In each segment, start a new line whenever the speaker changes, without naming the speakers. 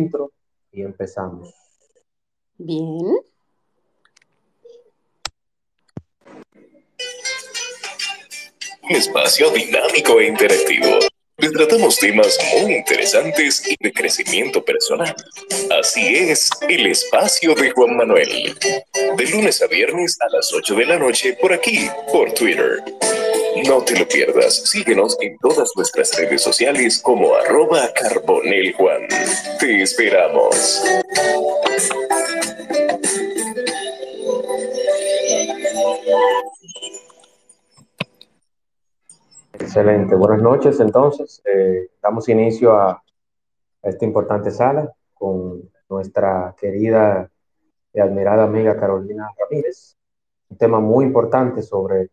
intro y empezamos.
Bien.
Un espacio dinámico e interactivo. Tratamos temas muy interesantes y de crecimiento personal. Así es, el espacio de Juan Manuel. De lunes a viernes a las 8 de la noche por aquí, por Twitter. No te lo pierdas. Síguenos en todas nuestras redes sociales como arroba carboneljuan. Te esperamos.
Excelente. Buenas noches. Entonces, eh, damos inicio a, esta importante sala con nuestra querida y admirada amiga Carolina Ramírez. Un tema muy importante sobre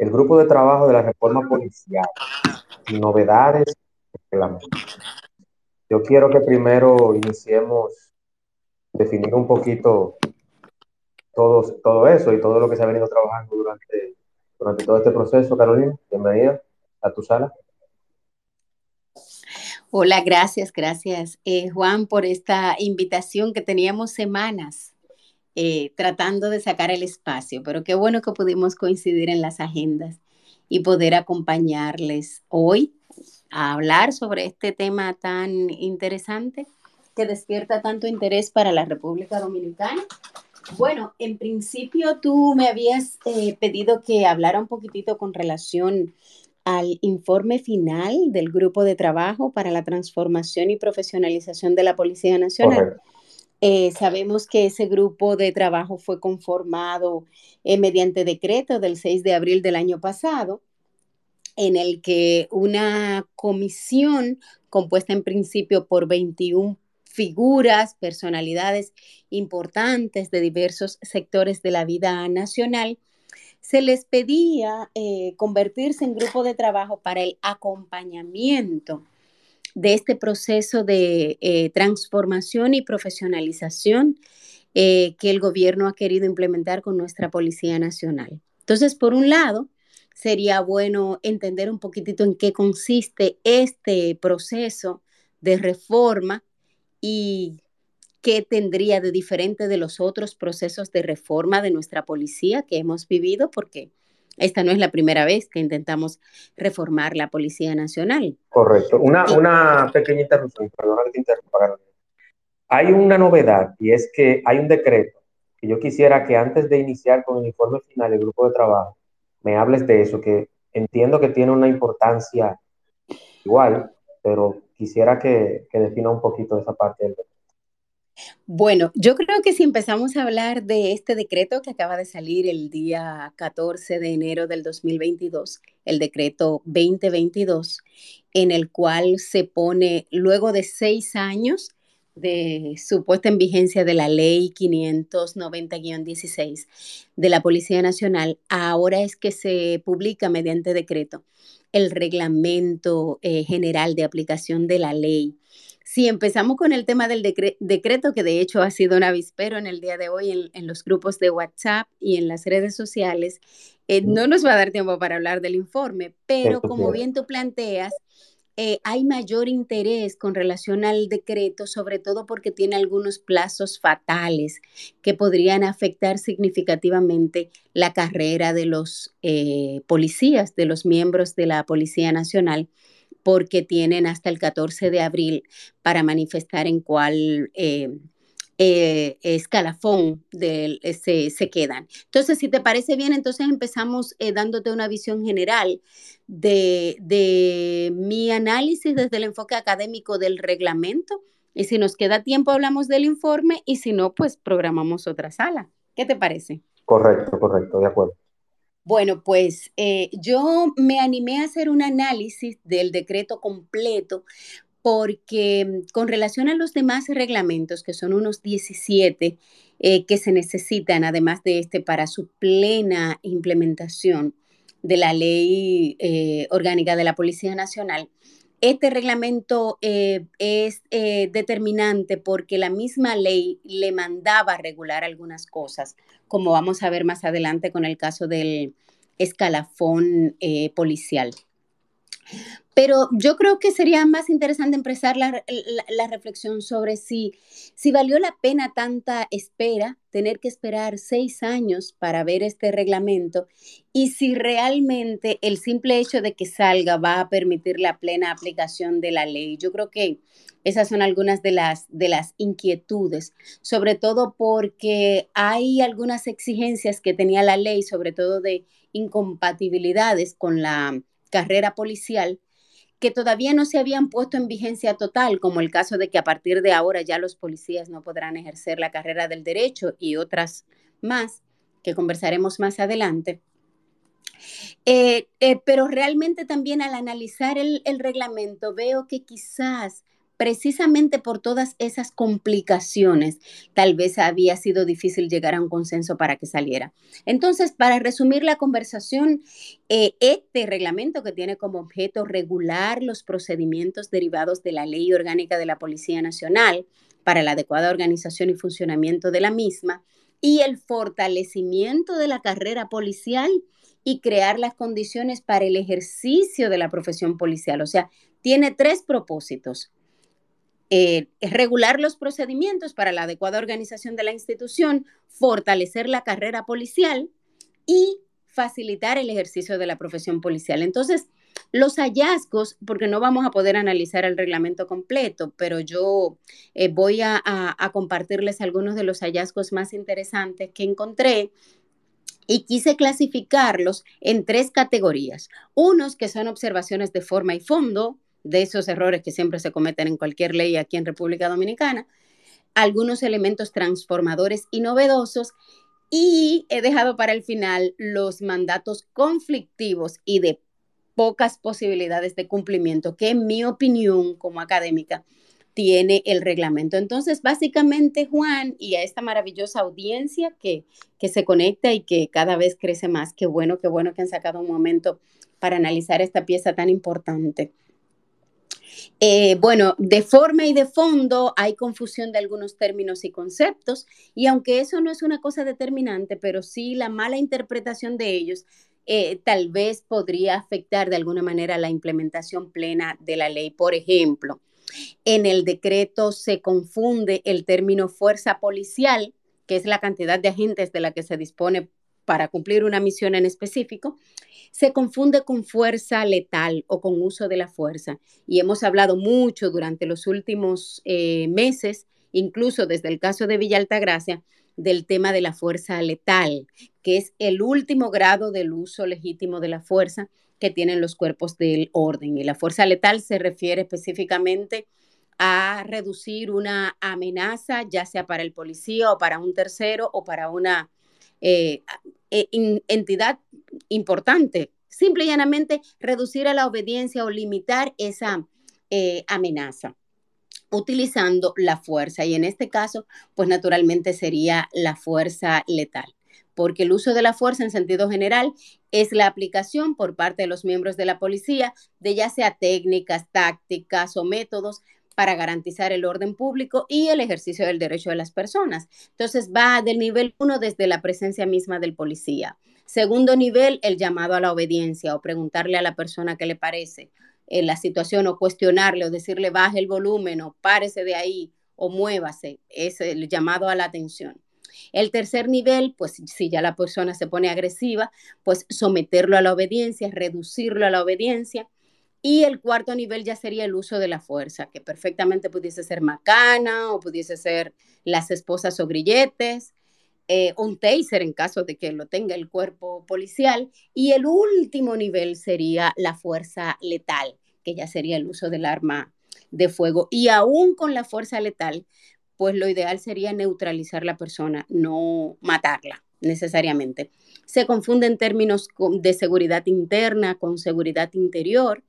el grupo de trabajo de la reforma policial, novedades, yo quiero que primero iniciemos definir un poquito todo, todo eso y todo lo que se ha venido trabajando durante, durante todo este proceso. Carolina, bienvenida a tu sala.
Hola, gracias, gracias, eh, Juan, por esta invitación que teníamos semanas eh, tratando de sacar el espacio, pero qué bueno que pudimos coincidir en las agendas y poder acompañarles hoy a hablar sobre este tema tan interesante que despierta tanto interés para la República Dominicana. Bueno, en principio tú me habías eh, pedido que hablara un poquitito con relación al informe final del grupo de trabajo para la transformación y profesionalización de la Policía Nacional. Eh, sabemos que ese grupo de trabajo fue conformado eh, mediante decreto del 6 de abril del año pasado, en el que una comisión compuesta en principio por 21 figuras, personalidades importantes de diversos sectores de la vida nacional, se les pedía eh, convertirse en grupo de trabajo para el acompañamiento de este proceso de eh, transformación y profesionalización eh, que el gobierno ha querido implementar con nuestra Policía Nacional. Entonces, por un lado, sería bueno entender un poquitito en qué consiste este proceso de reforma y qué tendría de diferente de los otros procesos de reforma de nuestra policía que hemos vivido, porque esta no es la primera vez que intentamos reformar la Policía Nacional.
Correcto. Una, una pequeña interrupción, perdona que te interrumpa. Hay una novedad y es que hay un decreto que yo quisiera que antes de iniciar con el informe final del grupo de trabajo, me hables de eso, que entiendo que tiene una importancia igual, pero quisiera que, que defina un poquito esa parte del decreto.
Bueno, yo creo que si empezamos a hablar de este decreto que acaba de salir el día 14 de enero del 2022, el decreto 2022, en el cual se pone, luego de seis años de su puesta en vigencia de la ley 590-16 de la Policía Nacional, ahora es que se publica mediante decreto el reglamento eh, general de aplicación de la ley si empezamos con el tema del decreto, que de hecho ha sido un avispero en el día de hoy en, los grupos de WhatsApp y en las redes sociales, eh, no nos va a dar tiempo para hablar del informe, pero como bien tú planteas, eh, hay mayor interés con relación al decreto, sobre todo porque tiene algunos plazos fatales que podrían afectar significativamente la carrera de los eh, policías, de los miembros de la Policía Nacional porque tienen hasta el 14 de abril para manifestar en cuál eh, eh, escalafón de, se, se, quedan. Entonces, si te parece bien, entonces empezamos eh, dándote una visión general de, de mi análisis desde el enfoque académico del reglamento. Y si nos queda tiempo, hablamos del informe y si no, pues programamos otra sala. ¿Qué te parece?
Correcto, correcto, de acuerdo.
Bueno, pues eh, yo me animé a hacer un análisis del decreto completo porque mm, con relación a los demás reglamentos, que son unos 17 eh, que se necesitan, además de este, para su plena implementación de la ley eh, orgánica de la Policía Nacional, este reglamento eh, es eh, determinante porque la misma ley le mandaba regular algunas cosas, como vamos a ver más adelante con el caso del escalafón eh, policial. Pero yo creo que sería más interesante empezar la, reflexión sobre si, si valió la pena tanta espera, tener que esperar seis años para ver este reglamento y si realmente el simple hecho de que salga va a permitir la plena aplicación de la ley. Yo creo que esas son algunas de las, de las inquietudes, sobre todo porque hay algunas exigencias que tenía la ley, sobre todo de incompatibilidades con la carrera policial que todavía no se habían puesto en vigencia total, como el caso de que a partir de ahora ya los policías no podrán ejercer la carrera del derecho y otras más que conversaremos más adelante. Eh, eh, pero realmente también al analizar el, el reglamento veo que quizás precisamente por todas esas complicaciones, tal vez había sido difícil llegar a un consenso para que saliera. Entonces, para resumir la conversación, eh, este reglamento que tiene como objeto regular los procedimientos derivados de la Ley Orgánica de la Policía Nacional para la adecuada organización y funcionamiento de la misma y el fortalecimiento de la carrera policial y crear las condiciones para el ejercicio de la profesión policial. O sea, tiene tres propósitos eh, regular los procedimientos para la adecuada organización de la institución, fortalecer la carrera policial y facilitar el ejercicio de la profesión policial. Entonces, los hallazgos, porque no vamos a poder analizar el reglamento completo, pero yo eh, voy a, a compartirles algunos de los hallazgos más interesantes que encontré y quise clasificarlos en tres categorías. Unos que son observaciones de forma y fondo, de esos errores que siempre se cometen en cualquier ley aquí en República Dominicana, algunos elementos transformadores y novedosos y he dejado para el final los mandatos conflictivos y de pocas posibilidades de cumplimiento que en mi opinión como académica tiene el reglamento. Entonces, básicamente, Juan, y a esta maravillosa audiencia que, que se conecta y que cada vez crece más, qué bueno, qué bueno que han sacado un momento para analizar esta pieza tan importante. Eh, bueno, de forma y de fondo hay confusión de algunos términos y conceptos, y aunque eso no es una cosa determinante, pero sí la mala interpretación de ellos eh, tal vez podría afectar de alguna manera la implementación plena de la ley. Por ejemplo, en el decreto se confunde el término fuerza policial, que es la cantidad de agentes de la que se dispone para cumplir una misión en específico, se confunde con fuerza letal o con uso de la fuerza. Y hemos hablado mucho durante los últimos eh, meses, incluso desde el caso de Villa Altagracia, del tema de la fuerza letal, que es el último grado del uso legítimo de la fuerza que tienen los cuerpos del orden. Y la fuerza letal se refiere específicamente a reducir una amenaza, ya sea para el policía o para un tercero o para una eh, eh, entidad importante. Simple y llanamente reducir a la obediencia o limitar esa eh, amenaza utilizando la fuerza. Y en este caso, pues naturalmente sería la fuerza letal porque el uso de la fuerza en sentido general es la aplicación por parte de los miembros de la policía de ya sea técnicas, tácticas o métodos para garantizar el orden público y el ejercicio del derecho de las personas. Entonces va del nivel uno desde la presencia misma del policía. Segundo nivel, el llamado a la obediencia o preguntarle a la persona qué le parece en la situación o cuestionarle o decirle baje el volumen o párese de ahí o muévase. Es el llamado a la atención. El tercer nivel, pues si ya la persona se pone agresiva, pues someterlo a la obediencia, reducirlo a la obediencia y el cuarto nivel ya sería el uso de la fuerza, que perfectamente pudiese ser macana o pudiese ser las esposas o grilletes, eh, un taser en caso de que lo tenga el cuerpo policial. Y el último nivel sería la fuerza letal, que ya sería el uso del arma de fuego. Y aún con la fuerza letal, pues lo ideal sería neutralizar la persona, no matarla necesariamente. Se confunden términos de seguridad interna con seguridad interior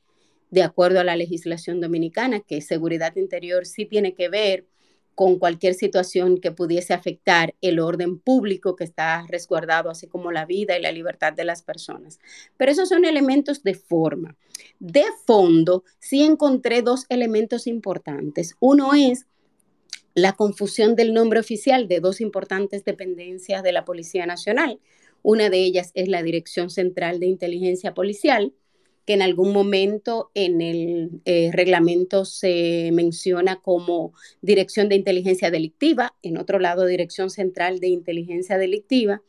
de acuerdo a la legislación dominicana, que seguridad interior sí tiene que ver con cualquier situación que pudiese afectar el orden público que está resguardado, así como la vida y la libertad de las personas. Pero esos son elementos de forma. De fondo, sí encontré dos elementos importantes. Uno es la confusión del nombre oficial de dos importantes dependencias de la Policía Nacional. Una de ellas es la Dirección Central de Inteligencia Policial, que en algún momento en el eh, reglamento se menciona como Dirección de Inteligencia Delictiva, en otro lado Dirección Central de Inteligencia Delictiva.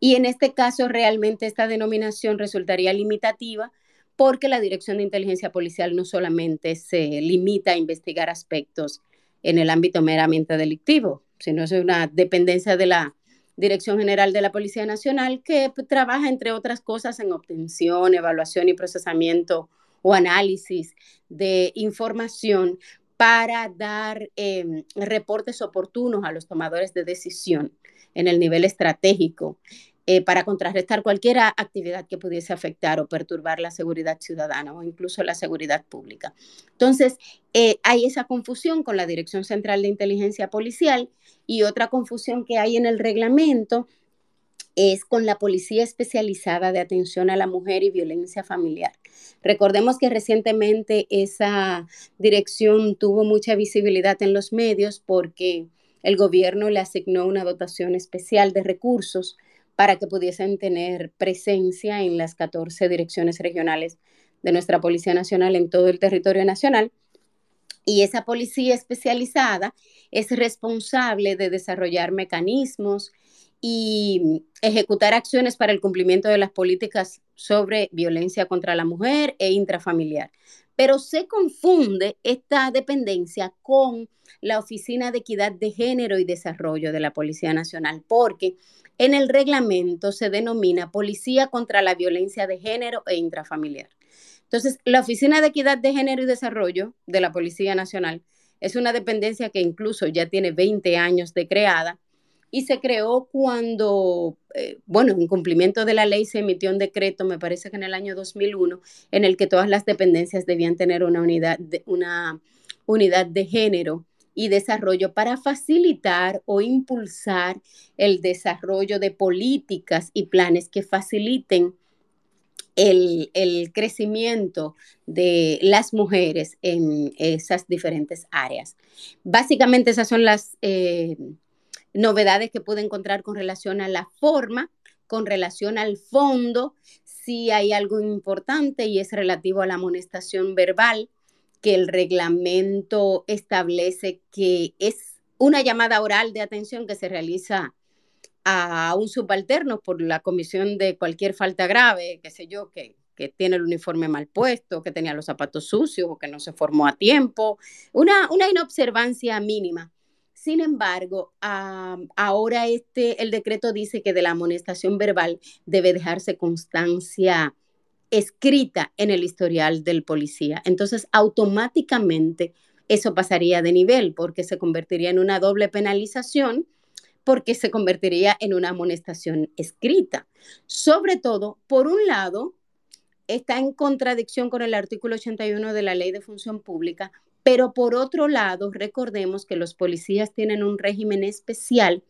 Y en este caso realmente esta denominación resultaría limitativa porque la Dirección de Inteligencia Policial no solamente se limita a investigar aspectos en el ámbito meramente delictivo, sino es una dependencia de la Dirección General de la Policía Nacional que trabaja, entre otras cosas, en obtención, evaluación y procesamiento o análisis de información para dar em, reportes oportunos a los tomadores de decisión en el nivel estratégico eh, para contrarrestar cualquier actividad que pudiese afectar o perturbar la seguridad ciudadana o incluso la seguridad pública. Entonces, eh, hay esa confusión con la Dirección Central de Inteligencia Policial y otra confusión que hay en el reglamento es con la Policía Especializada de Atención a la Mujer y Violencia Familiar. Recordemos que recientemente esa dirección tuvo mucha visibilidad en los medios porque el gobierno le asignó una dotación especial de recursos para que pudiesen tener presencia en las 14 direcciones regionales de nuestra Policía Nacional en todo el territorio nacional. Y esa policía especializada es responsable de desarrollar mecanismos y ejecutar acciones para el cumplimiento de las políticas sobre violencia contra la mujer e intrafamiliar. Pero se confunde esta dependencia con la Oficina de Equidad de Género y Desarrollo de la Policía Nacional, porque en el reglamento se denomina Policía contra la Violencia de Género e Intrafamiliar. Entonces, la Oficina de Equidad de Género y Desarrollo de la Policía Nacional es una dependencia que incluso ya tiene 20 años de creada y se creó cuando, eh, bueno, en cumplimiento de la ley se emitió un decreto, me parece que en el año 2001, en el que todas las dependencias debían tener una unidad una unidad de género y desarrollo para facilitar o impulsar el desarrollo de políticas y planes que faciliten el, crecimiento de las mujeres en esas diferentes áreas. Básicamente esas son las eh, novedades que puede encontrar con relación a la forma, con relación al fondo, si hay algo importante y es relativo a la amonestación verbal que el reglamento establece que es una llamada oral de atención que se realiza a un subalterno por la comisión de cualquier falta grave, qué sé yo, que, tiene el uniforme mal puesto, que tenía los zapatos sucios o que no se formó a tiempo, una, una inobservancia mínima. Sin embargo, ahora este, el decreto dice que de la amonestación verbal debe dejarse constancia escrita en el historial del policía. Entonces, automáticamente eso pasaría de nivel porque se convertiría en una doble penalización porque se convertiría en una amonestación escrita. Sobre todo, por un lado, está en contradicción con el artículo 81 de la Ley de Función Pública, pero por otro lado, recordemos que los policías tienen un régimen especial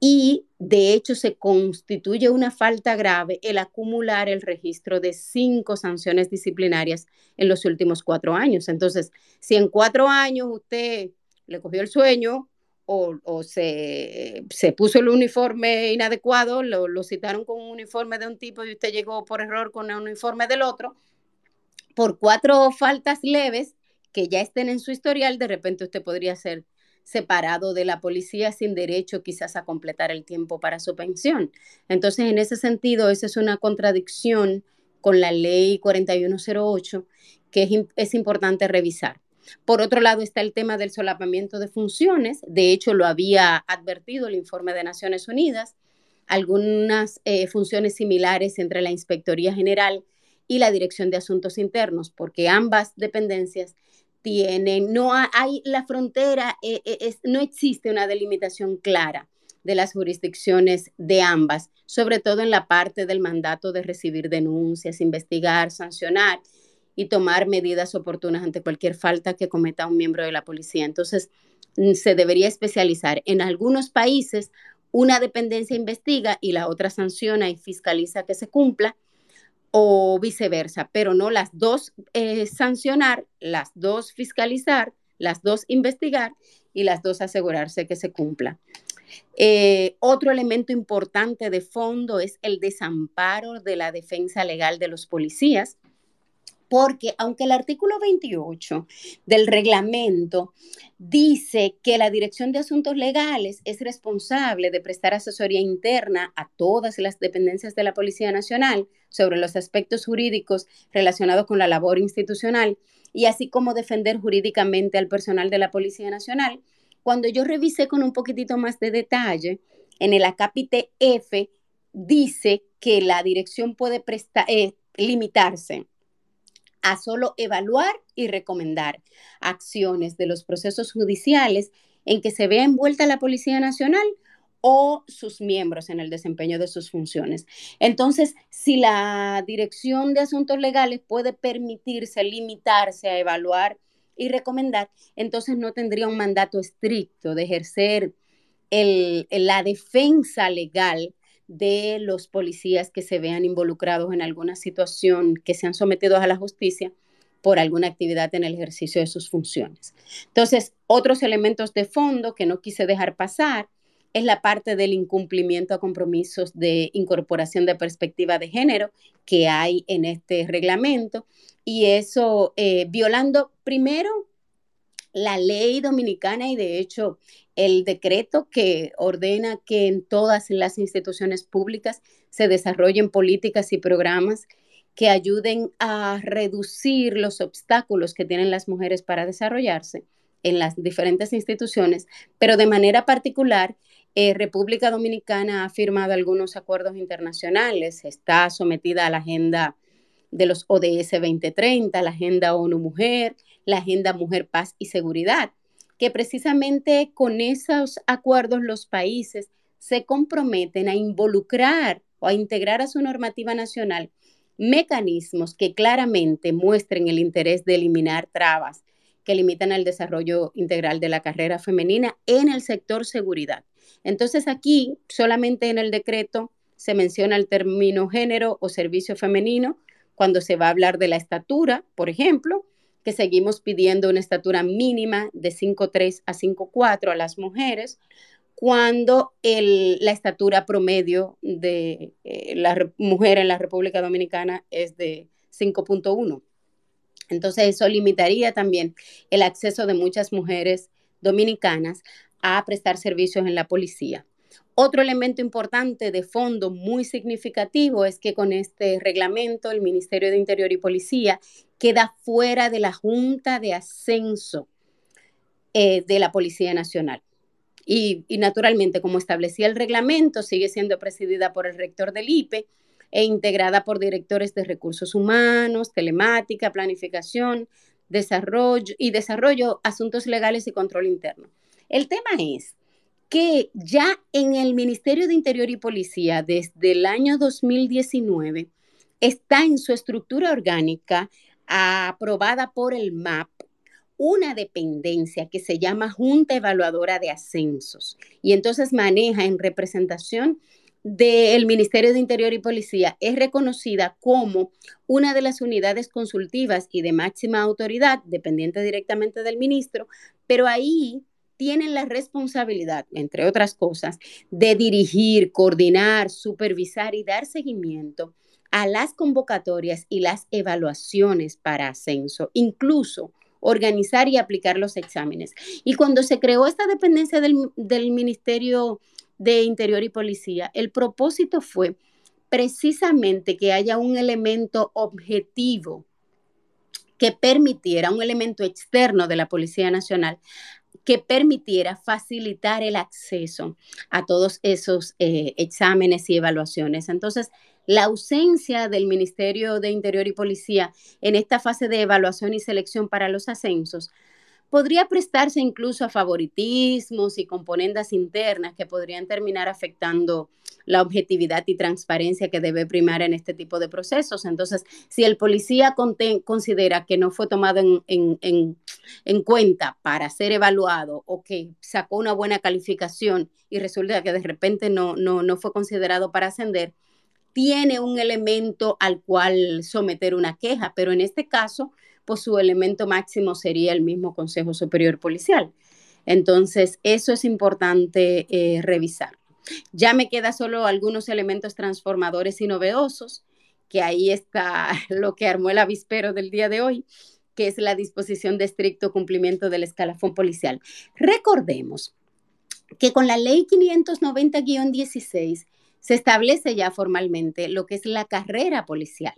y de hecho se constituye una falta grave el acumular el registro de cinco sanciones disciplinarias en los últimos cuatro años. Entonces, si en cuatro años usted le cogió el sueño o, se, puso el uniforme inadecuado, lo, lo citaron con un uniforme de un tipo y usted llegó por error con el uniforme del otro, por cuatro faltas leves que ya estén en su historial, de repente usted podría ser separado de la policía sin derecho quizás a completar el tiempo para su pensión. Entonces, en ese sentido, esa es una contradicción con la ley 4108 que es, importante revisar. Por otro lado está el tema del solapamiento de funciones. De hecho, lo había advertido el informe de Naciones Unidas. Algunas eh, funciones similares entre la Inspectoría General y la Dirección de Asuntos Internos, porque ambas dependencias tienen, no hay la frontera, eh, eh, no existe una delimitación clara de las jurisdicciones de ambas, sobre todo en la parte del mandato de recibir denuncias, investigar, sancionar y tomar medidas oportunas ante cualquier falta que cometa un miembro de la policía. Entonces, mm, se debería especializar. En algunos países, una dependencia investiga y la otra sanciona y fiscaliza que se cumpla o viceversa, pero no las dos eh, sancionar, las dos fiscalizar, las dos investigar y las dos asegurarse que se cumpla. Eh, otro elemento importante de fondo es el desamparo de la defensa legal de los policías. Porque aunque el artículo 28 del reglamento dice que la Dirección de Asuntos Legales es responsable de prestar asesoría interna a todas las dependencias de la Policía Nacional sobre los aspectos jurídicos relacionados con la labor institucional y así como defender jurídicamente al personal de la Policía Nacional, cuando yo revisé con un poquitito más de detalle, en el acápite F dice que la dirección puede eh, limitarse a solo evaluar y recomendar acciones de los procesos judiciales en que se vea envuelta la Policía Nacional o sus miembros en el desempeño de sus funciones. Entonces, si la Dirección de Asuntos Legales puede permitirse limitarse a evaluar y recomendar, entonces no tendría un mandato estricto de ejercer la defensa legal de los policías que se vean involucrados en alguna situación, que sean sometidos a la justicia por alguna actividad en el ejercicio de sus funciones. Entonces, otros elementos de fondo que no quise dejar pasar es la parte del incumplimiento a compromisos de incorporación de perspectiva de género que hay en este reglamento y eso eh, violando primero la ley dominicana y de hecho el decreto que ordena que en todas las instituciones públicas se desarrollen políticas y programas que ayuden a reducir los obstáculos que tienen las mujeres para desarrollarse en las diferentes instituciones, pero de manera particular, eh, República Dominicana ha firmado algunos acuerdos internacionales, está sometida a la agenda de los ODS 2030, la agenda ONU Mujer, la agenda Mujer, Paz y Seguridad que precisamente con esos acuerdos los países se comprometen a involucrar o a integrar a su normativa nacional mecanismos que claramente muestren el interés de eliminar trabas que limitan el desarrollo integral de la carrera femenina en el sector seguridad. Entonces aquí solamente en el decreto se menciona el término género o servicio femenino cuando se va a hablar de la estatura, por ejemplo, que seguimos pidiendo una estatura mínima de 5'3 a 5'4 a las mujeres, cuando la estatura promedio de eh, la mujer en la República Dominicana es de 5.1. Entonces eso limitaría también el acceso de muchas mujeres dominicanas a prestar servicios en la policía. Otro elemento importante de fondo muy significativo es que con este reglamento el Ministerio de Interior y Policía queda fuera de la Junta de Ascenso eh, de la Policía Nacional. Y, y, naturalmente, como establecía el reglamento, sigue siendo presidida por el rector del IPE e integrada por directores de recursos humanos, telemática, planificación, desarrollo y desarrollo, asuntos legales y control interno. El tema es que ya en el Ministerio de Interior y Policía, desde el año 2019, está en su estructura orgánica aprobada por el MAP una dependencia que se llama Junta Evaluadora de Ascensos y entonces maneja en representación del Ministerio de Interior y Policía, es reconocida como una de las unidades consultivas y de máxima autoridad, dependiente directamente del ministro, pero ahí tienen la responsabilidad, entre otras cosas, de dirigir, coordinar, supervisar y dar seguimiento a las convocatorias y las evaluaciones para ascenso, incluso organizar y aplicar los exámenes. Y cuando se creó esta dependencia del, del Ministerio de Interior y Policía, el propósito fue precisamente que haya un elemento objetivo que permitiera, un elemento externo de la Policía Nacional, que permitiera facilitar el acceso a todos esos eh, exámenes y evaluaciones. Entonces, la ausencia del Ministerio de Interior y Policía en esta fase de evaluación y selección para los ascensos podría prestarse incluso a favoritismos y componendas internas que podrían terminar afectando la objetividad y transparencia que debe primar en este tipo de procesos. Entonces, si el policía considera que no fue tomado en, en, cuenta para ser evaluado o que sacó una buena calificación y resulta que de repente no, no, no fue considerado para ascender, tiene un elemento al cual someter una queja, pero en este caso pues su elemento máximo sería el mismo Consejo Superior Policial. Entonces, eso es importante eh, revisar. Ya me queda solo algunos elementos transformadores y novedosos que ahí está lo que armó el avispero del día de hoy, que es la disposición de estricto cumplimiento del escalafón policial. Recordemos que con la ley 590-16 se establece ya formalmente lo que es la carrera policial.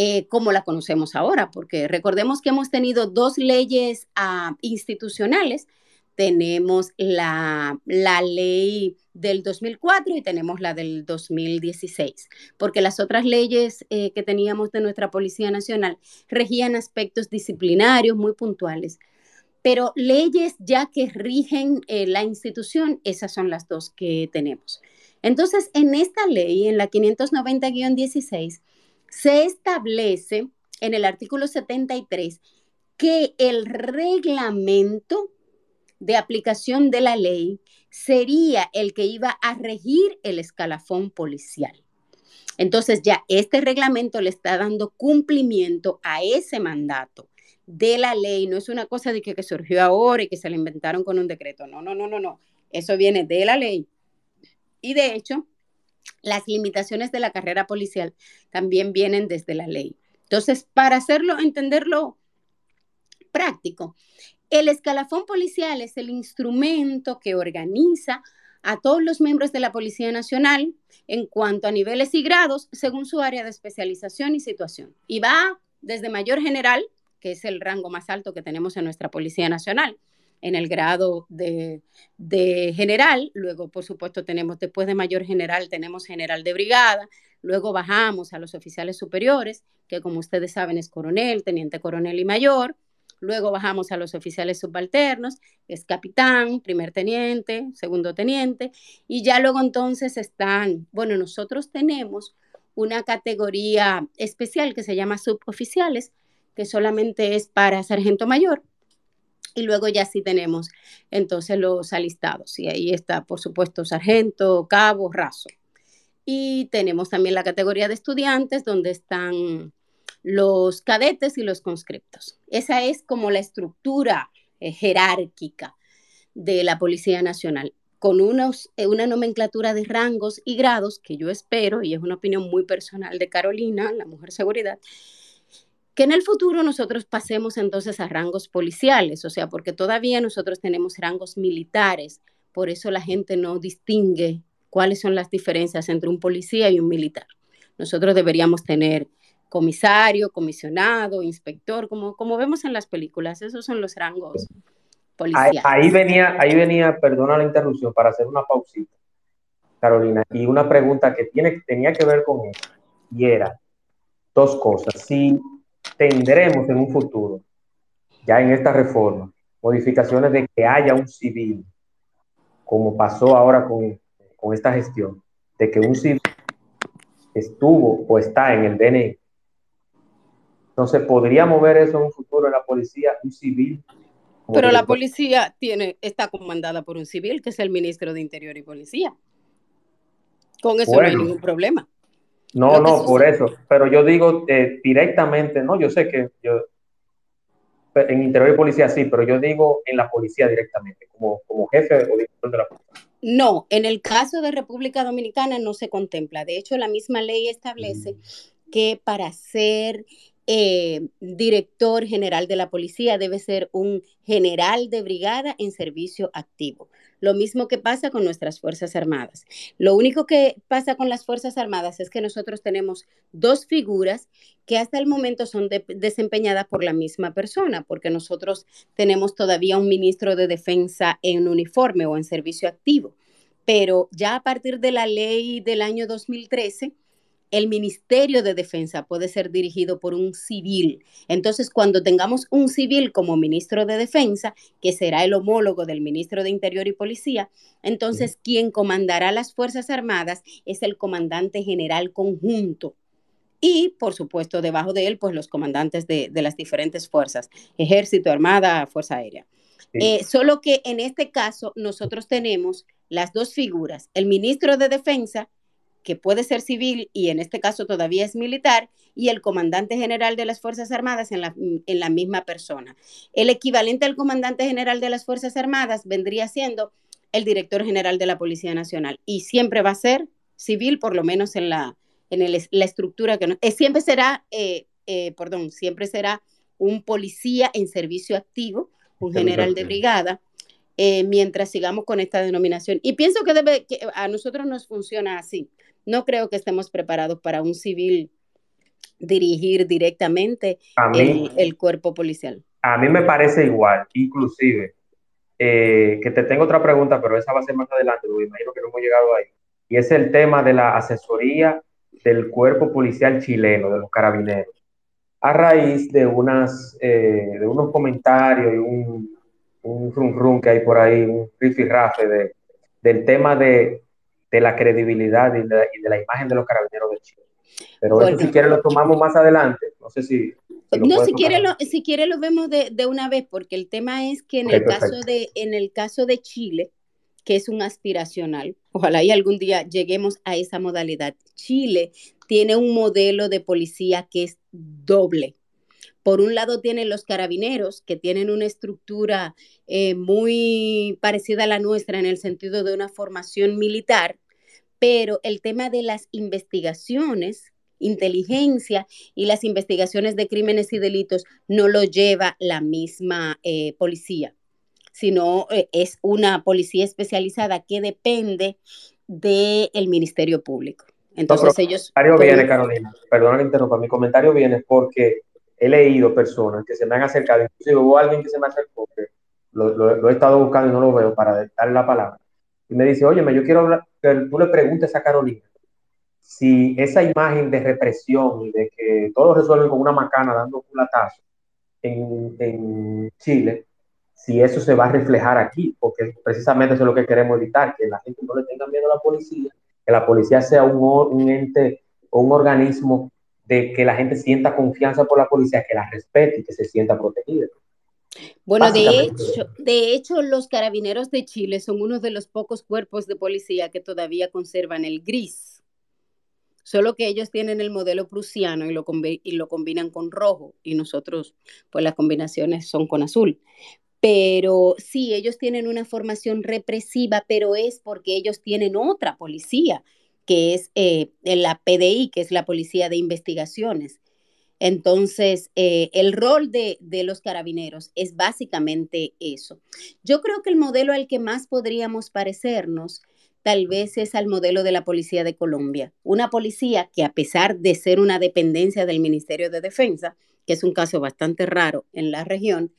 Eh, como la conocemos ahora, porque recordemos que hemos tenido dos leyes ah, institucionales tenemos la, ley del 2004 y tenemos la del 2016, porque las otras leyes eh, que teníamos de nuestra Policía Nacional regían aspectos disciplinarios muy puntuales. Pero leyes ya que rigen eh, la institución, esas son las dos que tenemos. Entonces, en esta ley, en la 590-16, se establece en el artículo 73 que el reglamento de aplicación de la ley sería el que iba a regir el escalafón policial. Entonces ya este reglamento le está dando cumplimiento a ese mandato de la ley. No es una cosa de que, surgió ahora y que se le inventaron con un decreto. No, no, no, no, no. Eso viene de la ley. Y de hecho, las limitaciones de la carrera policial también vienen desde la ley. Entonces, para hacerlo, entenderlo práctico, el escalafón policial es el instrumento que organiza a todos los miembros de la Policía Nacional en cuanto a niveles y grados según su área de especialización y situación. Y va desde mayor general, que es el rango más alto que tenemos en nuestra Policía Nacional, en el grado de, de, general, luego por supuesto tenemos después de mayor general, tenemos general de brigada, luego bajamos a los oficiales superiores, que como ustedes saben es coronel, teniente coronel y mayor, Luego bajamos a los oficiales subalternos, es capitán, primer teniente, segundo teniente, y ya luego entonces están, bueno, nosotros tenemos una categoría especial que se llama suboficiales, que solamente es para sargento mayor, y luego ya sí tenemos entonces los alistados, y ahí está, por supuesto, sargento, cabo, raso. Y tenemos también la categoría de estudiantes, donde están los cadetes y los conscriptos. Esa es como la estructura eh, jerárquica de la Policía Nacional, con unos, eh, una nomenclatura de rangos y grados que yo espero, y es una opinión muy personal de Carolina, la mujer seguridad, que en el futuro nosotros pasemos entonces a rangos policiales, o sea, porque todavía nosotros tenemos rangos militares, por eso la gente no distingue cuáles son las diferencias entre un policía y un militar. Nosotros deberíamos tener comisario, comisionado, inspector, como, como vemos en las películas, esos son los rangos policiales.
Ahí, venía, ahí venía, perdona la interrupción, para hacer una pausita, Carolina, y una pregunta que tiene, tenía que ver con eso, y era dos cosas. Si tendremos en un futuro, ya en esta reforma, modificaciones de que haya un civil, como pasó ahora con, con esta gestión, de que un civil estuvo o está en el DNI entonces, ¿podría mover eso en un futuro en la policía, un civil?
Pero la policía tiene, está comandada por un civil, que es el ministro de Interior y Policía. Con eso no hay ningún problema.
No, no, por eso. Pero yo digo eh, directamente, no, yo sé que yo, en Interior y Policía sí, pero yo digo en la policía directamente, como, como jefe o director de la policía.
No, en el caso de República Dominicana no se contempla. De hecho, la misma ley establece mm. que para ser eh, director general de la policía debe ser un general de brigada en servicio activo. Lo mismo que pasa con nuestras Fuerzas Armadas. Lo único que pasa con las Fuerzas Armadas es que nosotros tenemos dos figuras que hasta el momento son desempeñadas por la misma persona, porque nosotros tenemos todavía un ministro de defensa en uniforme o en servicio activo. Pero ya a partir de la ley del año 2013, el Ministerio de Defensa puede ser dirigido por un civil. Entonces, cuando tengamos un civil como ministro de Defensa, que será el homólogo del ministro de Interior y Policía, entonces quien comandará las Fuerzas Armadas es el comandante general conjunto. Y, por supuesto, debajo de él, pues los comandantes de, las diferentes fuerzas, ejército, armada, fuerza aérea. Eh, solo que en este caso nosotros tenemos las dos figuras, el ministro de Defensa que puede ser civil y en este caso todavía es militar, y el comandante general de las Fuerzas Armadas en la, en la misma persona. El equivalente al comandante general de las Fuerzas Armadas vendría siendo el director general de la Policía Nacional y siempre va a ser civil, por lo menos en la, en la estructura que no, eh, siempre será, eh, eh, perdón, siempre será un policía en servicio activo, un general de brigada, mientras sigamos con esta denominación. Y pienso que, debe, que a nosotros nos funciona así. No creo que estemos preparados para un civil dirigir directamente el, cuerpo policial.
A mí me parece igual, inclusive, que te tengo otra pregunta, pero esa va a ser más adelante, porque imagino que no hemos llegado ahí, y es el tema de la asesoría del cuerpo policial chileno, de los carabineros, a raíz de, unas, eh, de unos comentarios y un, un rum rum que hay por ahí, un rifirrafe de, del tema de, de la credibilidad y de, y de, la imagen de los carabineros de Chile. Pero eso si quiere lo tomamos más adelante. No sé si...
no, si quiere, lo, si quiere lo vemos de, de, una vez, porque el tema es que en, el caso de, en el caso de Chile, que es un aspiracional. Ojalá y algún día lleguemos a esa modalidad. Chile tiene un modelo de policía que es doble. Por un lado tienen los carabineros, que tienen una estructura eh, muy parecida a la nuestra en el sentido de una formación militar, pero el tema de las investigaciones, inteligencia y las investigaciones de crímenes y delitos no lo lleva la misma eh, policía sino eh, es una policía especializada que depende del Ministerio Público. Entonces ellos...
Mi comentario viene, Carolina, perdona que interrumpa, mi comentario viene porque he leído personas que se me han acercado, inclusive hubo alguien que se me acercó, que lo, he estado buscando y no lo veo para darle la palabra, y me dice, oye, yo quiero que tú le preguntes a Carolina si esa imagen de represión y de que todo resuelven con una macana dando un latazo en, en Chile, si eso se va a reflejar aquí, porque precisamente eso es lo que queremos evitar, que la gente no le tenga miedo a la policía, que la policía sea un, un ente o un organismo de que la gente sienta confianza por la policía, que la respete y que se sienta protegida.
Bueno, de hecho, de hecho, los carabineros de Chile son uno de los pocos cuerpos de policía que todavía conservan el gris. Solo que ellos tienen el modelo prusiano y lo, y lo combinan con rojo y nosotros, pues las combinaciones son con azul. Pero sí, ellos tienen una formación represiva, pero es porque ellos tienen otra policía, que es eh, la PDI, que es la Policía de Investigaciones. Entonces, eh, el rol de, de, los carabineros es básicamente eso. Yo creo que el modelo al que más podríamos parecernos tal vez es al modelo de la Policía de Colombia. Una policía que a pesar de ser una dependencia del Ministerio de Defensa, que es un caso bastante raro en la región,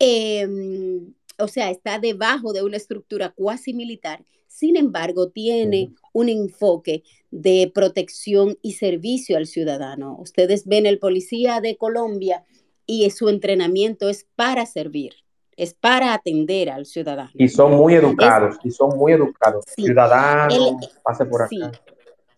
Em, o sea, está debajo de una estructura cuasi militar, sin embargo, tiene un enfoque de protección y servicio al ciudadano. Ustedes ven el policía de Colombia y su entrenamiento es para servir, es para atender al ciudadano.
Y son muy educados, y son muy educados. Ciudadanos, pase por acá.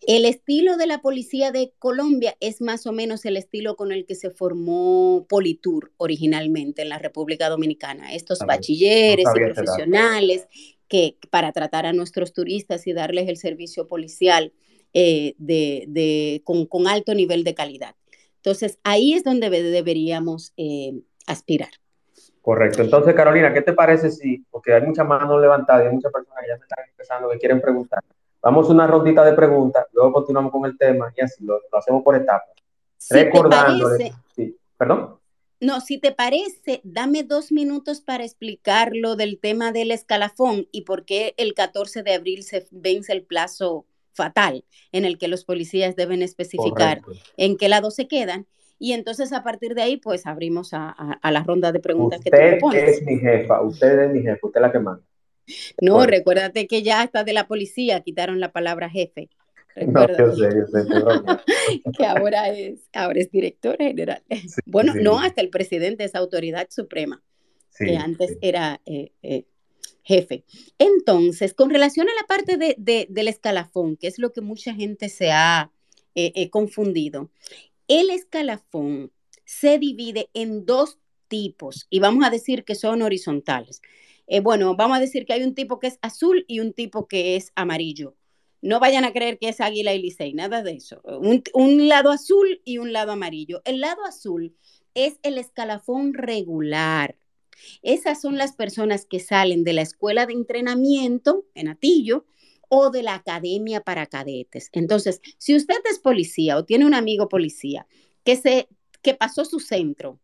El estilo de la policía de Colombia es más o menos el estilo con el que se formó Politur originalmente en la República Dominicana. Estos bachilleres y profesionales que para tratar a nuestros turistas y darles el servicio policial eh, de, con, alto nivel de calidad. Entonces, ahí es donde deberíamos eh, aspirar.
Correcto. Entonces, Carolina, ¿qué te parece si, porque hay muchas manos levantadas y hay muchas personas que ya me están empezando que quieren preguntar? Vamos a una rondita de preguntas, luego continuamos con el tema y así lo, hacemos por etapas. Recordándole. ¿Perdón?
No, si te parece, dame dos minutos para explicar lo del tema del escalafón y por qué el 14 de abril se vence el plazo fatal en el que los policías deben especificar en qué lado se quedan. Y entonces a partir de ahí, pues abrimos a, a, la ronda de preguntas
que tú propones. es mi jefa, usted es mi jefa, usted es la que manda.
No, recuérdate que ya hasta de la policía quitaron la palabra jefe. No, yo sé, yo sé, que ahora es, ahora es director general. bueno, no, hasta el presidente es autoridad suprema, que antes era eh, eh, jefe. Entonces, con relación a la parte de, del escalafón, que es lo que mucha gente se ha eh, confundido, el escalafón se divide en dos tipos y vamos a decir que son horizontales. Eh, bueno, vamos a decir que hay un tipo que es azul y un tipo que es amarillo. No vayan a creer que es águila y licey, nada de eso. Un, un lado azul y un lado amarillo. El lado azul es el escalafón regular. Esas son las personas que salen de la escuela de entrenamiento en Atillo o de la academia para cadetes. Entonces, si usted es policía o tiene un amigo policía que, se, que pasó su centro,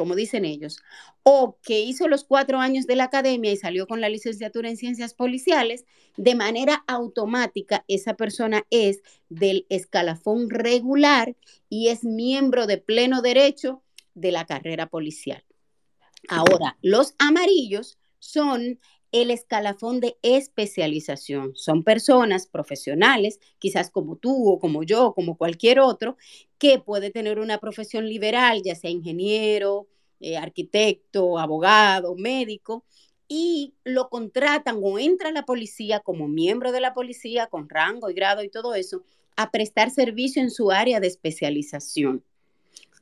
como dicen ellos, o que hizo los cuatro años de la academia y salió con la licenciatura en ciencias policiales, de manera automática esa persona es del escalafón regular y es miembro de pleno derecho de la carrera policial. Ahora, los amarillos son el escalafón de especialización. Son personas profesionales, quizás como tú o como yo, como cualquier otro, que puede tener una profesión liberal, ya sea ingeniero, eh, arquitecto, abogado, médico, y lo contratan o entra a la policía como miembro de la policía con rango y grado y todo eso, a prestar servicio en su área de especialización.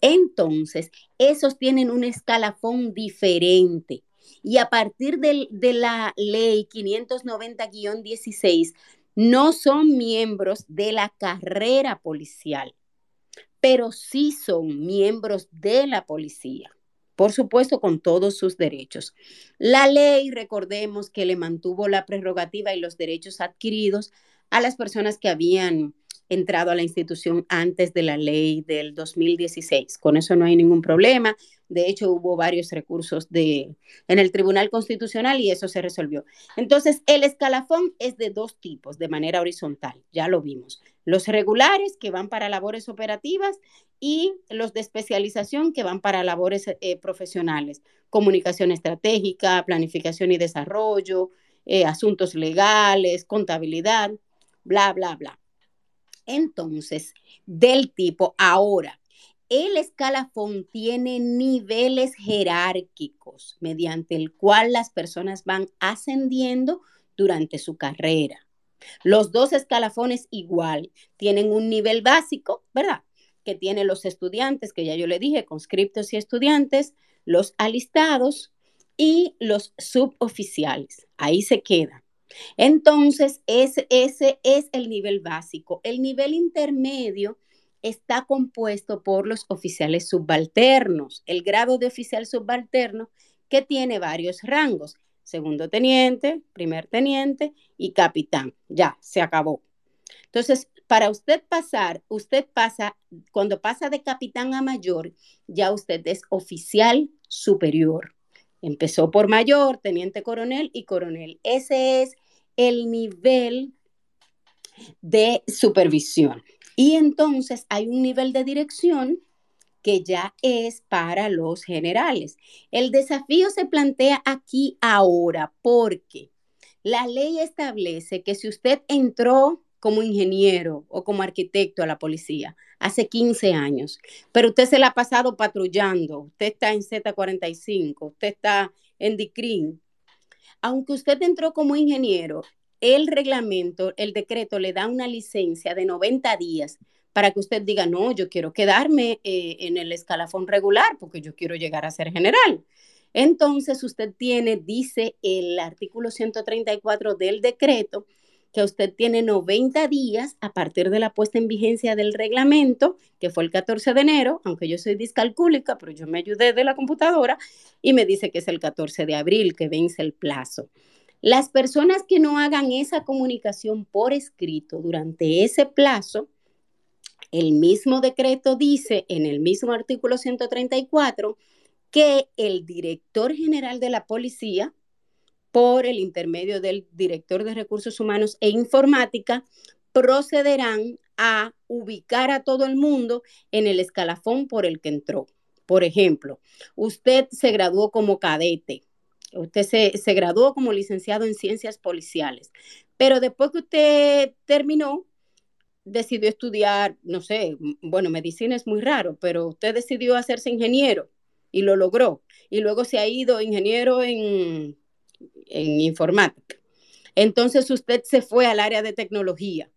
Entonces, esos tienen un escalafón diferente y a partir de, la ley 590-16 no son miembros de la carrera policial, pero sí son miembros de la policía. Por supuesto, con todos sus derechos. La ley, recordemos que le mantuvo la prerrogativa y los derechos adquiridos a las personas que habían entrado a la institución antes de la ley del 2016. Con eso no hay ningún problema. De hecho, hubo varios recursos de, en el Tribunal Constitucional y eso se resolvió. Entonces, el escalafón es de dos tipos, de manera horizontal, ya lo vimos. Los regulares que van para labores operativas y los de especialización que van para labores eh, profesionales, comunicación estratégica, planificación y desarrollo, eh, asuntos legales, contabilidad, bla, bla, bla. Entonces, del tipo, ahora, el escalafón tiene niveles jerárquicos mediante el cual las personas van ascendiendo durante su carrera. Los dos escalafones igual tienen un nivel básico, ¿verdad? Que tienen los estudiantes, que ya yo le dije, conscriptos y estudiantes, los alistados y los suboficiales. Ahí se queda. Entonces, ese, ese es el nivel básico. El nivel intermedio está compuesto por los oficiales subalternos, el grado de oficial subalterno que tiene varios rangos, segundo teniente, primer teniente y capitán. Ya, se acabó. Entonces, para usted pasar, usted pasa, cuando pasa de capitán a mayor, ya usted es oficial superior. Empezó por mayor, teniente coronel y coronel. Ese es el nivel de supervisión. Y entonces hay un nivel de dirección que ya es para los generales. El desafío se plantea aquí ahora porque la ley establece que si usted entró como ingeniero o como arquitecto a la policía hace 15 años, pero usted se la ha pasado patrullando, usted está en Z45, usted está en DICRIN, aunque usted entró como ingeniero, el reglamento, el decreto le da una licencia de 90 días para que usted diga, no, yo quiero quedarme eh, en el escalafón regular porque yo quiero llegar a ser general. Entonces usted tiene, dice el artículo 134 del decreto, que usted tiene 90 días a partir de la puesta en vigencia del reglamento, que fue el 14 de enero, aunque yo soy discalcúlica, pero yo me ayudé de la computadora y me dice que es el 14 de abril que vence el plazo. Las personas que no hagan esa comunicación por escrito durante ese plazo, el mismo decreto dice en el mismo artículo 134 que el director general de la policía por el intermedio del director de recursos humanos e informática, procederán a ubicar a todo el mundo en el escalafón por el que entró. Por ejemplo, usted se graduó como cadete, usted se, se graduó como licenciado en ciencias policiales, pero después que usted terminó, decidió estudiar, no sé, bueno, medicina es muy raro, pero usted decidió hacerse ingeniero y lo logró. Y luego se ha ido ingeniero en en informática. Entonces usted se fue al área de tecnología,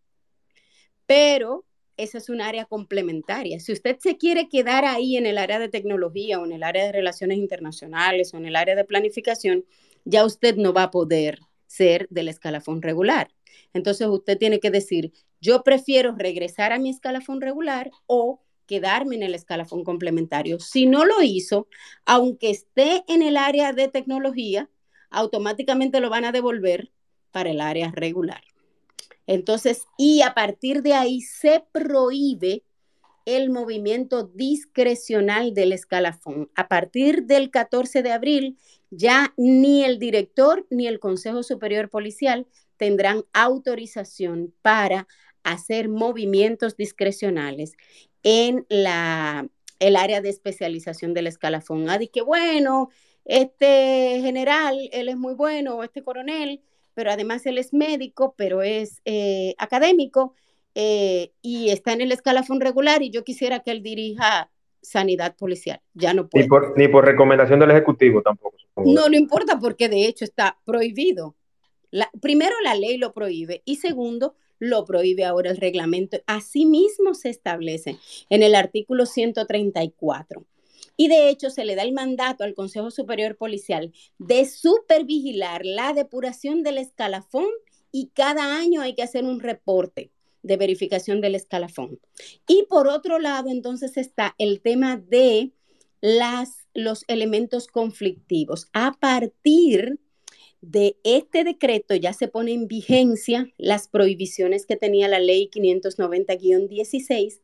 pero esa es un área complementaria. Si usted se quiere quedar ahí en el área de tecnología o en el área de relaciones internacionales o en el área de planificación, ya usted no va a poder ser del escalafón regular. Entonces usted tiene que decir, yo prefiero regresar a mi escalafón regular o quedarme en el escalafón complementario. Si no lo hizo, aunque esté en el área de tecnología, automáticamente lo van a devolver para el área regular. Entonces, y a partir de ahí se prohíbe el movimiento discrecional del escalafón. A partir del 14 de abril, ya ni el director ni el Consejo Superior Policial tendrán autorización para hacer movimientos discrecionales en la, el área de especialización del escalafón. Ah, que bueno, este general, él es muy bueno, este coronel, pero además él es médico, pero es eh, académico eh, y está en el escalafón regular y yo quisiera que él dirija sanidad policial. Ya no puede.
Ni por, recomendación del Ejecutivo tampoco.
No, no importa porque de hecho está prohibido. Primero la ley lo prohíbe y segundo lo prohíbe ahora el reglamento. Asimismo se establece en el artículo 134. Y de hecho se le da el mandato al Consejo Superior Policial de supervigilar la depuración del escalafón y cada año hay que hacer un reporte de verificación del escalafón. Y por otro lado, entonces está el tema de las, los elementos conflictivos. A partir de este decreto ya se pone en vigencia las prohibiciones que tenía la ley 590-16,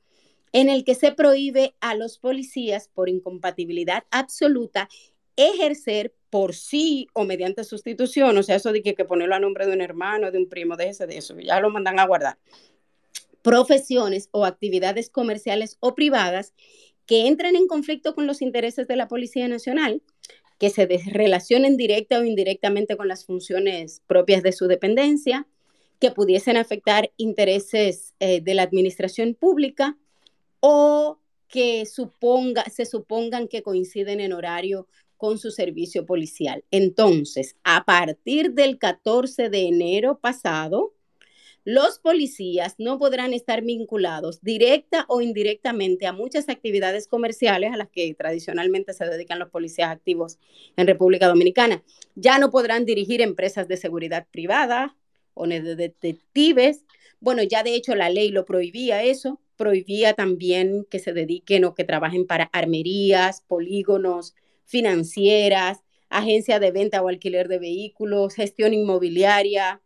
en el que se prohíbe a los policías por incompatibilidad absoluta ejercer por sí o mediante sustitución, o sea, eso de que, que ponerlo a nombre de un hermano, de un primo, de ese, de eso, ya lo mandan a guardar, profesiones o actividades comerciales o privadas que entren en conflicto con los intereses de la Policía Nacional, que se relacionen directa o indirectamente con las funciones propias de su dependencia, que pudiesen afectar intereses eh, de la administración pública o que suponga, se supongan que coinciden en horario con su servicio policial. Entonces, a partir del 14 de enero pasado, los policías no podrán estar vinculados directa o indirectamente a muchas actividades comerciales a las que tradicionalmente se dedican los policías activos en República Dominicana. Ya no podrán dirigir empresas de seguridad privada o de detectives. Bueno, ya de hecho la ley lo prohibía eso, prohibía también que se dediquen o que trabajen para armerías, polígonos, financieras, agencia de venta o alquiler de vehículos, gestión inmobiliaria,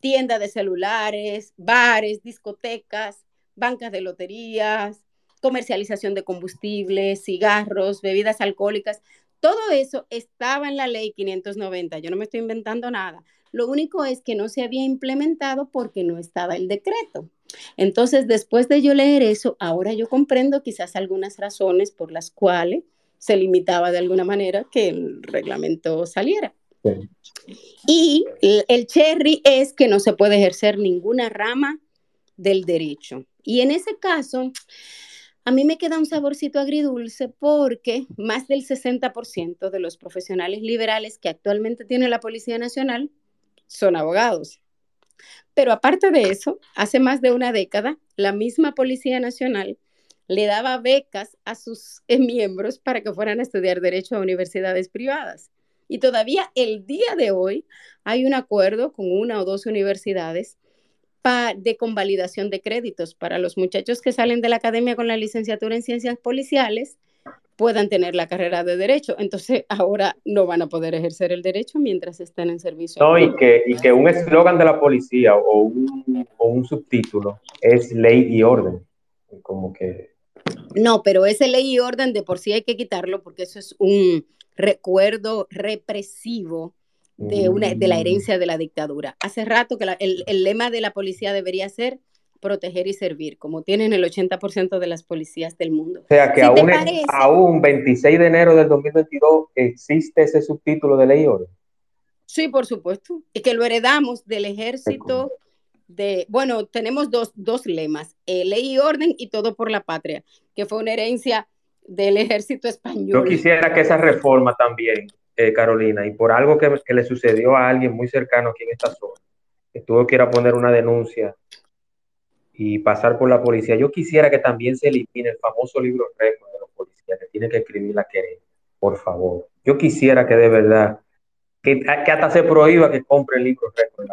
tienda de celulares, bares, discotecas, bancas de loterías, comercialización de combustibles, cigarros, bebidas alcohólicas. Todo eso estaba en la ley 590. Yo no me estoy inventando nada. Lo único es que no se había implementado porque no estaba el decreto. Entonces, después de yo leer eso, ahora yo comprendo quizás algunas razones por las cuales se limitaba de alguna manera que el reglamento saliera. Y el cherry es que no se puede ejercer ninguna rama del derecho. Y en ese caso, a mí me queda un saborcito agridulce porque más del 60% de los profesionales liberales que actualmente tiene la Policía Nacional son abogados. Pero aparte de eso, hace más de una década, la misma Policía Nacional le daba becas a sus miembros para que fueran a estudiar derecho a universidades privadas. Y todavía el día de hoy hay un acuerdo con una o dos universidades de convalidación de créditos para los muchachos que salen de la academia con la licenciatura en ciencias policiales puedan tener la carrera de derecho. Entonces ahora no van a poder ejercer el derecho mientras estén en servicio.
No, y que, y que un eslogan de la policía o un, o un subtítulo es ley y orden. Como que...
No, pero ese ley y orden de por sí hay que quitarlo porque eso es un, recuerdo represivo de, una, de la mm. herencia de la dictadura. Hace rato que el, lema de la policía debería ser proteger y servir, como tienen el 80% de las policías del mundo.
O sea que aún, aún 26 de enero del 2022 existe ese subtítulo de ley orden.
Sí, por supuesto. Y que lo heredamos del ejército de, bueno, tenemos dos, dos lemas, eh, ley y orden y todo por la patria, que fue una herencia del ejército español.
Yo quisiera que esa reforma también, eh, Carolina, y por algo que, le sucedió a alguien muy cercano aquí en esta zona, que tuvo que ir a poner una denuncia y pasar por la policía, yo quisiera que también se elimine el famoso libro récord de los policías, que tiene que escribir la querella, por favor. Yo quisiera que de verdad, que, que hasta se prohíba que compre el libro récord.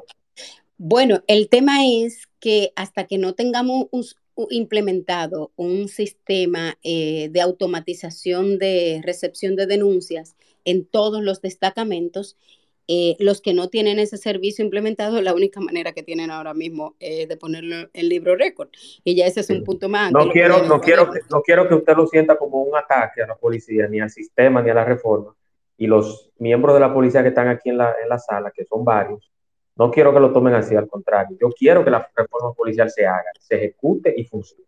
Bueno, el tema es que hasta que no tengamos un, implementado un sistema eh, de automatización de recepción de denuncias en todos los destacamentos eh, los que no tienen ese servicio implementado, la única manera que tienen ahora mismo es de ponerlo en libro récord. Y ya ese es un punto más.
No quiero, no, quiero, no quiero que usted lo sienta como un ataque a la policía, ni al sistema, ni a la reforma. Y los miembros de la policía que están aquí en la, en la sala, que son varios, no quiero que lo tomen así, al contrario. Yo quiero que la reforma policial se haga, se ejecute y funcione.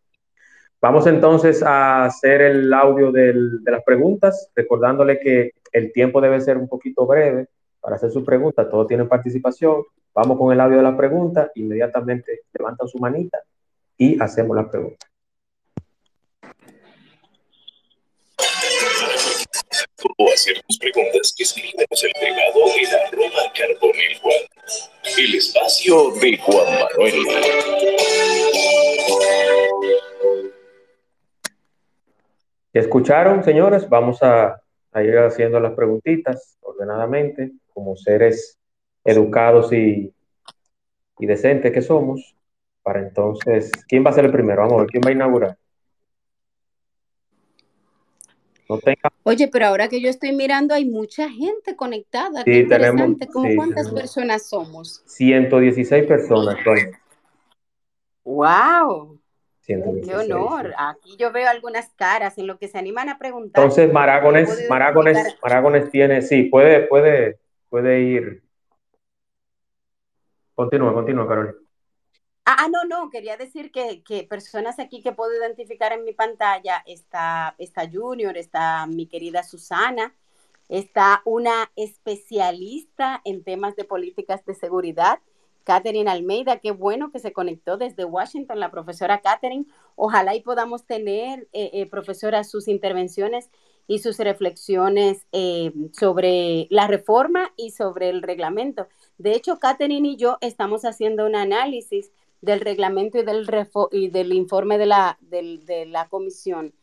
Vamos entonces a hacer el audio de las preguntas, recordándole que el tiempo debe ser un poquito breve para hacer sus preguntas. Todos tienen participación. Vamos con el audio de la pregunta. Inmediatamente levantan su manita y hacemos la pregunta.
O hacernos preguntas que escribimos el pegado en arroba carbonel Juan. El espacio de Juan Manuel.
¿Escucharon, señores? Vamos a, ir haciendo las preguntitas ordenadamente, como seres educados y, decentes que somos. Para entonces, ¿quién va a ser el primero? Vamos a ver, ¿quién va a inaugurar?
Oye, pero ahora que yo estoy mirando, hay mucha gente conectada.
Sí, tenemos.
¿Cuántas personas somos?
116 personas.
¡Wow! Qué honor. Aquí yo veo algunas caras en lo que se animan a preguntar.
Entonces, Maragones, Maragones, Maragones tiene, sí, puede, puede, puede ir. Continúa, continúa, Carolina.
Ah, ah, no, no, quería decir que, que, personas aquí que puedo identificar en mi pantalla, está, está Junior, está mi querida Susana, está una especialista en temas de políticas de seguridad, Catherine Almeida, qué bueno que se conectó desde Washington, la profesora Catherine. Ojalá y podamos tener, eh, eh, profesora, sus intervenciones y sus reflexiones eh, sobre la reforma y sobre el reglamento. De hecho, Catherine y yo estamos haciendo un análisis del reglamento y del, y del informe de la, de la comisión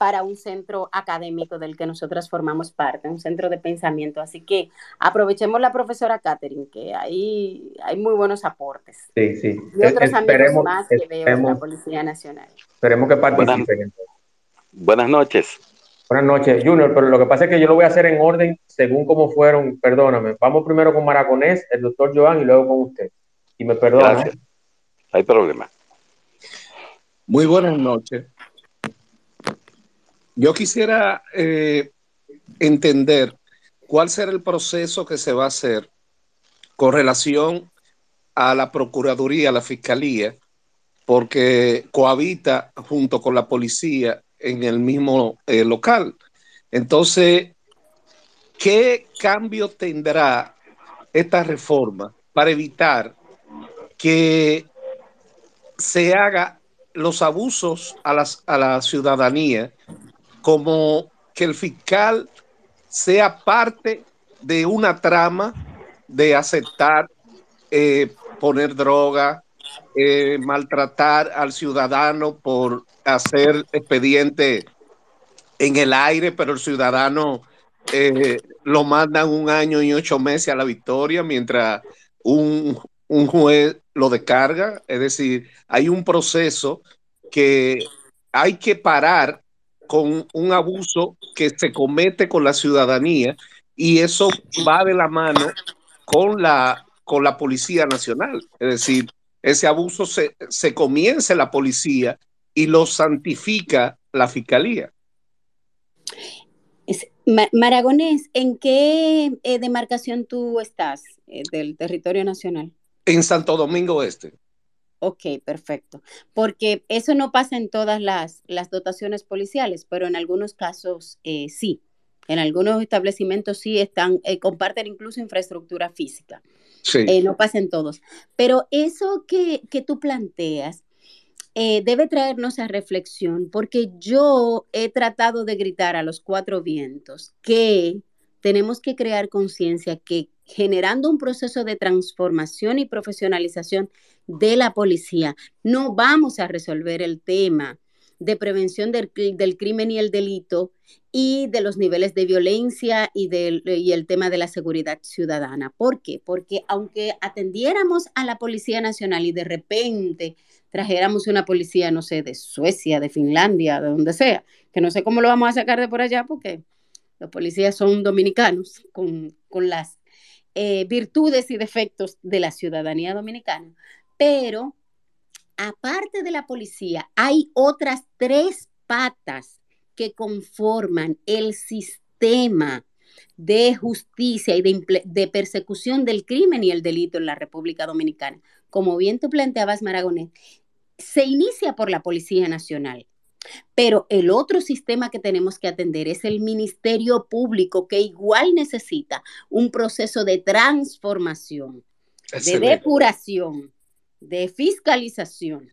para un centro académico del que nosotras formamos parte, un centro de pensamiento. Así que aprovechemos la profesora Catherine, que ahí hay muy buenos aportes.
Sí, sí.
Y otros amigos más que veo en la Policía Nacional.
Esperemos que participen.
Buenas, noches.
Buenas noches, Junior, pero lo que pasa es que yo lo voy a hacer en orden según cómo fueron, perdóname. Vamos primero con Maraconés, el doctor Joan, y luego con usted. Y me perdona. ¿eh?
Hay problema.
Muy buenas noches. Yo quisiera eh, entender cuál será el proceso que se va a hacer con relación a la Procuraduría, a la Fiscalía, porque cohabita junto con la policía en el mismo eh, local. Entonces, ¿qué cambio tendrá esta reforma para evitar que se haga los abusos a, las, a la ciudadanía como que el fiscal sea parte de una trama de aceptar eh, poner droga, eh, maltratar al ciudadano por hacer expediente en el aire, pero el ciudadano eh, lo mandan un año y ocho meses a la victoria, mientras un, un juez lo descarga. Es decir, hay un proceso que hay que parar con un abuso que se comete con la ciudadanía y eso va de la mano con la, con la Policía Nacional. Es decir, ese abuso se, se comienza en la policía y lo santifica la Fiscalía.
Maragonés, ¿en qué eh, demarcación tú estás eh, del territorio nacional?
En Santo Domingo Este.
Ok, perfecto. Porque eso no pasa en todas las, las dotaciones policiales, pero en algunos casos eh, sí. En algunos establecimientos sí están, eh, comparten incluso infraestructura física. Sí. Eh, no pasa en todos. Pero eso que, que tú planteas debe traernos a reflexión, porque yo he tratado de gritar a los cuatro vientos que tenemos que crear conciencia que generando un proceso de transformación y profesionalización de la policía, no vamos a resolver el tema de prevención del, crimen y el delito y de los niveles de violencia y, del, y el tema de la seguridad ciudadana. ¿Por qué? Porque aunque atendiéramos a la Policía Nacional y de repente trajéramos una policía, no sé, de Suecia, de Finlandia, de donde sea, que no sé cómo lo vamos a sacar de por allá porque los policías son dominicanos con, con las eh, virtudes y defectos de la ciudadanía dominicana, pero aparte de la policía, hay otras tres patas que conforman el sistema de justicia y de, persecución del crimen y el delito en la República Dominicana. Como bien tú planteabas, Maragonet, se inicia por la Policía Nacional, pero el otro sistema que tenemos que atender es el Ministerio Público, que igual necesita un proceso de transformación, de depuración, de fiscalización.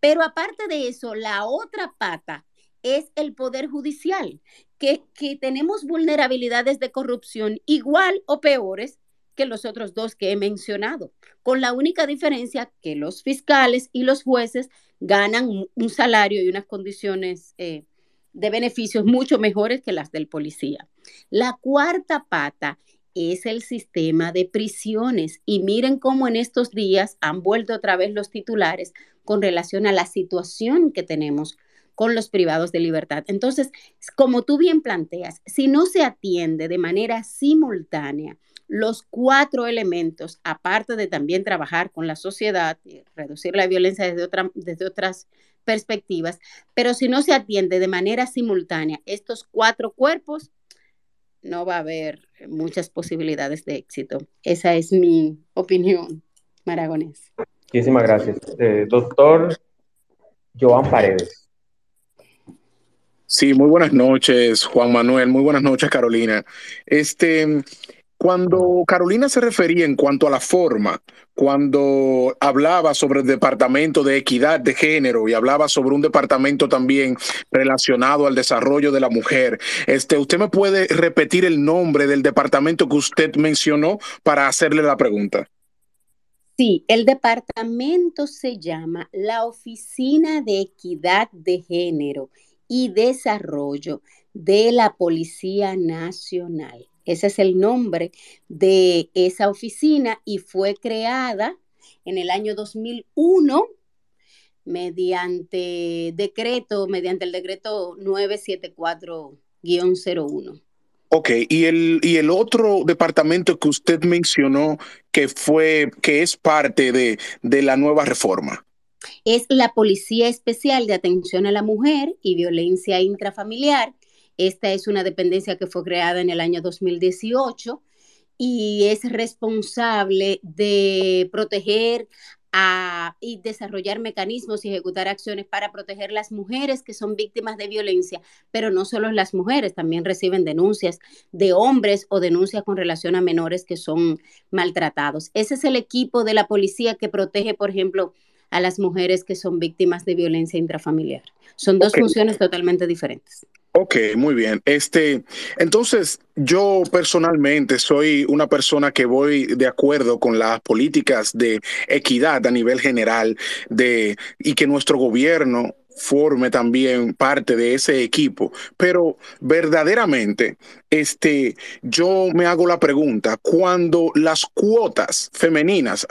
Pero aparte de eso, la otra pata es el Poder Judicial, que, que tenemos vulnerabilidades de corrupción igual o peores que los otros dos que he mencionado, con la única diferencia que los fiscales y los jueces ganan un salario y unas condiciones eh, de beneficios mucho mejores que las del policía. La cuarta pata es el sistema de prisiones y miren cómo en estos días han vuelto otra vez los titulares con relación a la situación que tenemos con los privados de libertad. Entonces, como tú bien planteas, si no se atiende de manera simultánea los cuatro elementos, aparte de también trabajar con la sociedad y reducir la violencia desde, desde otras perspectivas, pero si no se atiende de manera simultánea estos cuatro cuerpos, no va a haber muchas posibilidades de éxito. Esa es mi opinión, Maragonés.
Muchísimas gracias. Eh, doctor Joan Paredes.
Sí, muy buenas noches, Juan Manuel. Muy buenas noches, Carolina. Este, cuando Carolina se refería en cuanto a la forma, cuando hablaba sobre el departamento de equidad de género y hablaba sobre un departamento también relacionado al desarrollo de la mujer, este, ¿usted me puede repetir el nombre del departamento que usted mencionó para hacerle la pregunta?
Sí, el departamento se llama la Oficina de Equidad de Género y Desarrollo de la Policía Nacional. Ese es el nombre de esa oficina y fue creada en el año 2001 mediante decreto, mediante el decreto 974-01.
Ok, y el, y el otro departamento que usted mencionó que fue, que es parte de, de la nueva reforma
es la Policía Especial de Atención a la Mujer y Violencia Intrafamiliar. Esta es una dependencia que fue creada en el año 2018 y es responsable de proteger y desarrollar mecanismos y ejecutar acciones para proteger las mujeres que son víctimas de violencia, pero no solo las mujeres, también reciben denuncias de hombres o denuncias con relación a menores que son maltratados. Ese es el equipo de la policía que protege, por ejemplo, a las mujeres que son víctimas de violencia intrafamiliar. Son dos funciones totalmente diferentes.
Ok, muy bien. Este, entonces, yo personalmente soy una persona que voy de acuerdo con las políticas de equidad a nivel general de, y que nuestro gobierno forme también parte de ese equipo. Pero verdaderamente, este, yo me hago la pregunta, cuando las cuotas femeninas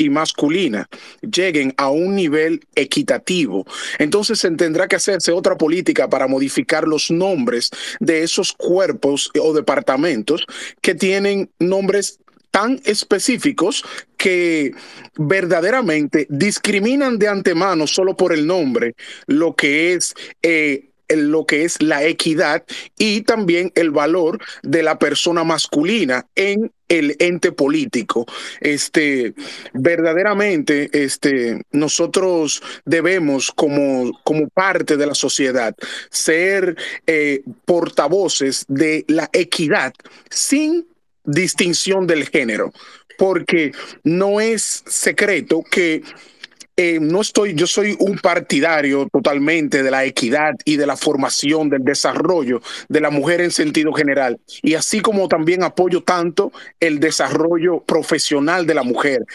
y masculina lleguen a un nivel equitativo, entonces se tendrá que hacerse otra política para modificar los nombres de esos cuerpos o departamentos que tienen nombres tan específicos que verdaderamente discriminan de antemano solo por el nombre lo que es eh, lo que es la equidad y también el valor de la persona masculina en el ente político. Este, verdaderamente, este, nosotros debemos, como, como parte de la sociedad, ser eh, portavoces de la equidad sin distinción del género, porque no es secreto que eh, no estoy, yo soy un partidario totalmente de la equidad y de la formación, del desarrollo de la mujer en sentido general. Y así como también apoyo tanto el desarrollo profesional de la mujer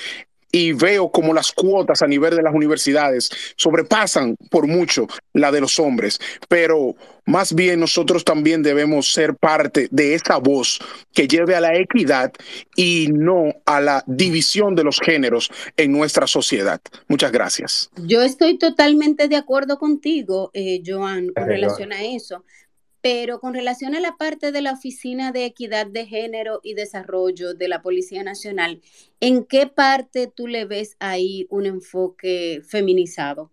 y veo como las cuotas a nivel de las universidades sobrepasan por mucho la de los hombres, pero más bien nosotros también debemos ser parte de esa voz que lleve a la equidad y no a la división de los géneros en nuestra sociedad. Muchas gracias.
Yo estoy totalmente de acuerdo contigo, eh, Joan, con relación a eso Pero con relación a la parte de la Oficina de Equidad de Género y Desarrollo de la Policía Nacional, ¿en qué parte tú le ves ahí un enfoque feminizado?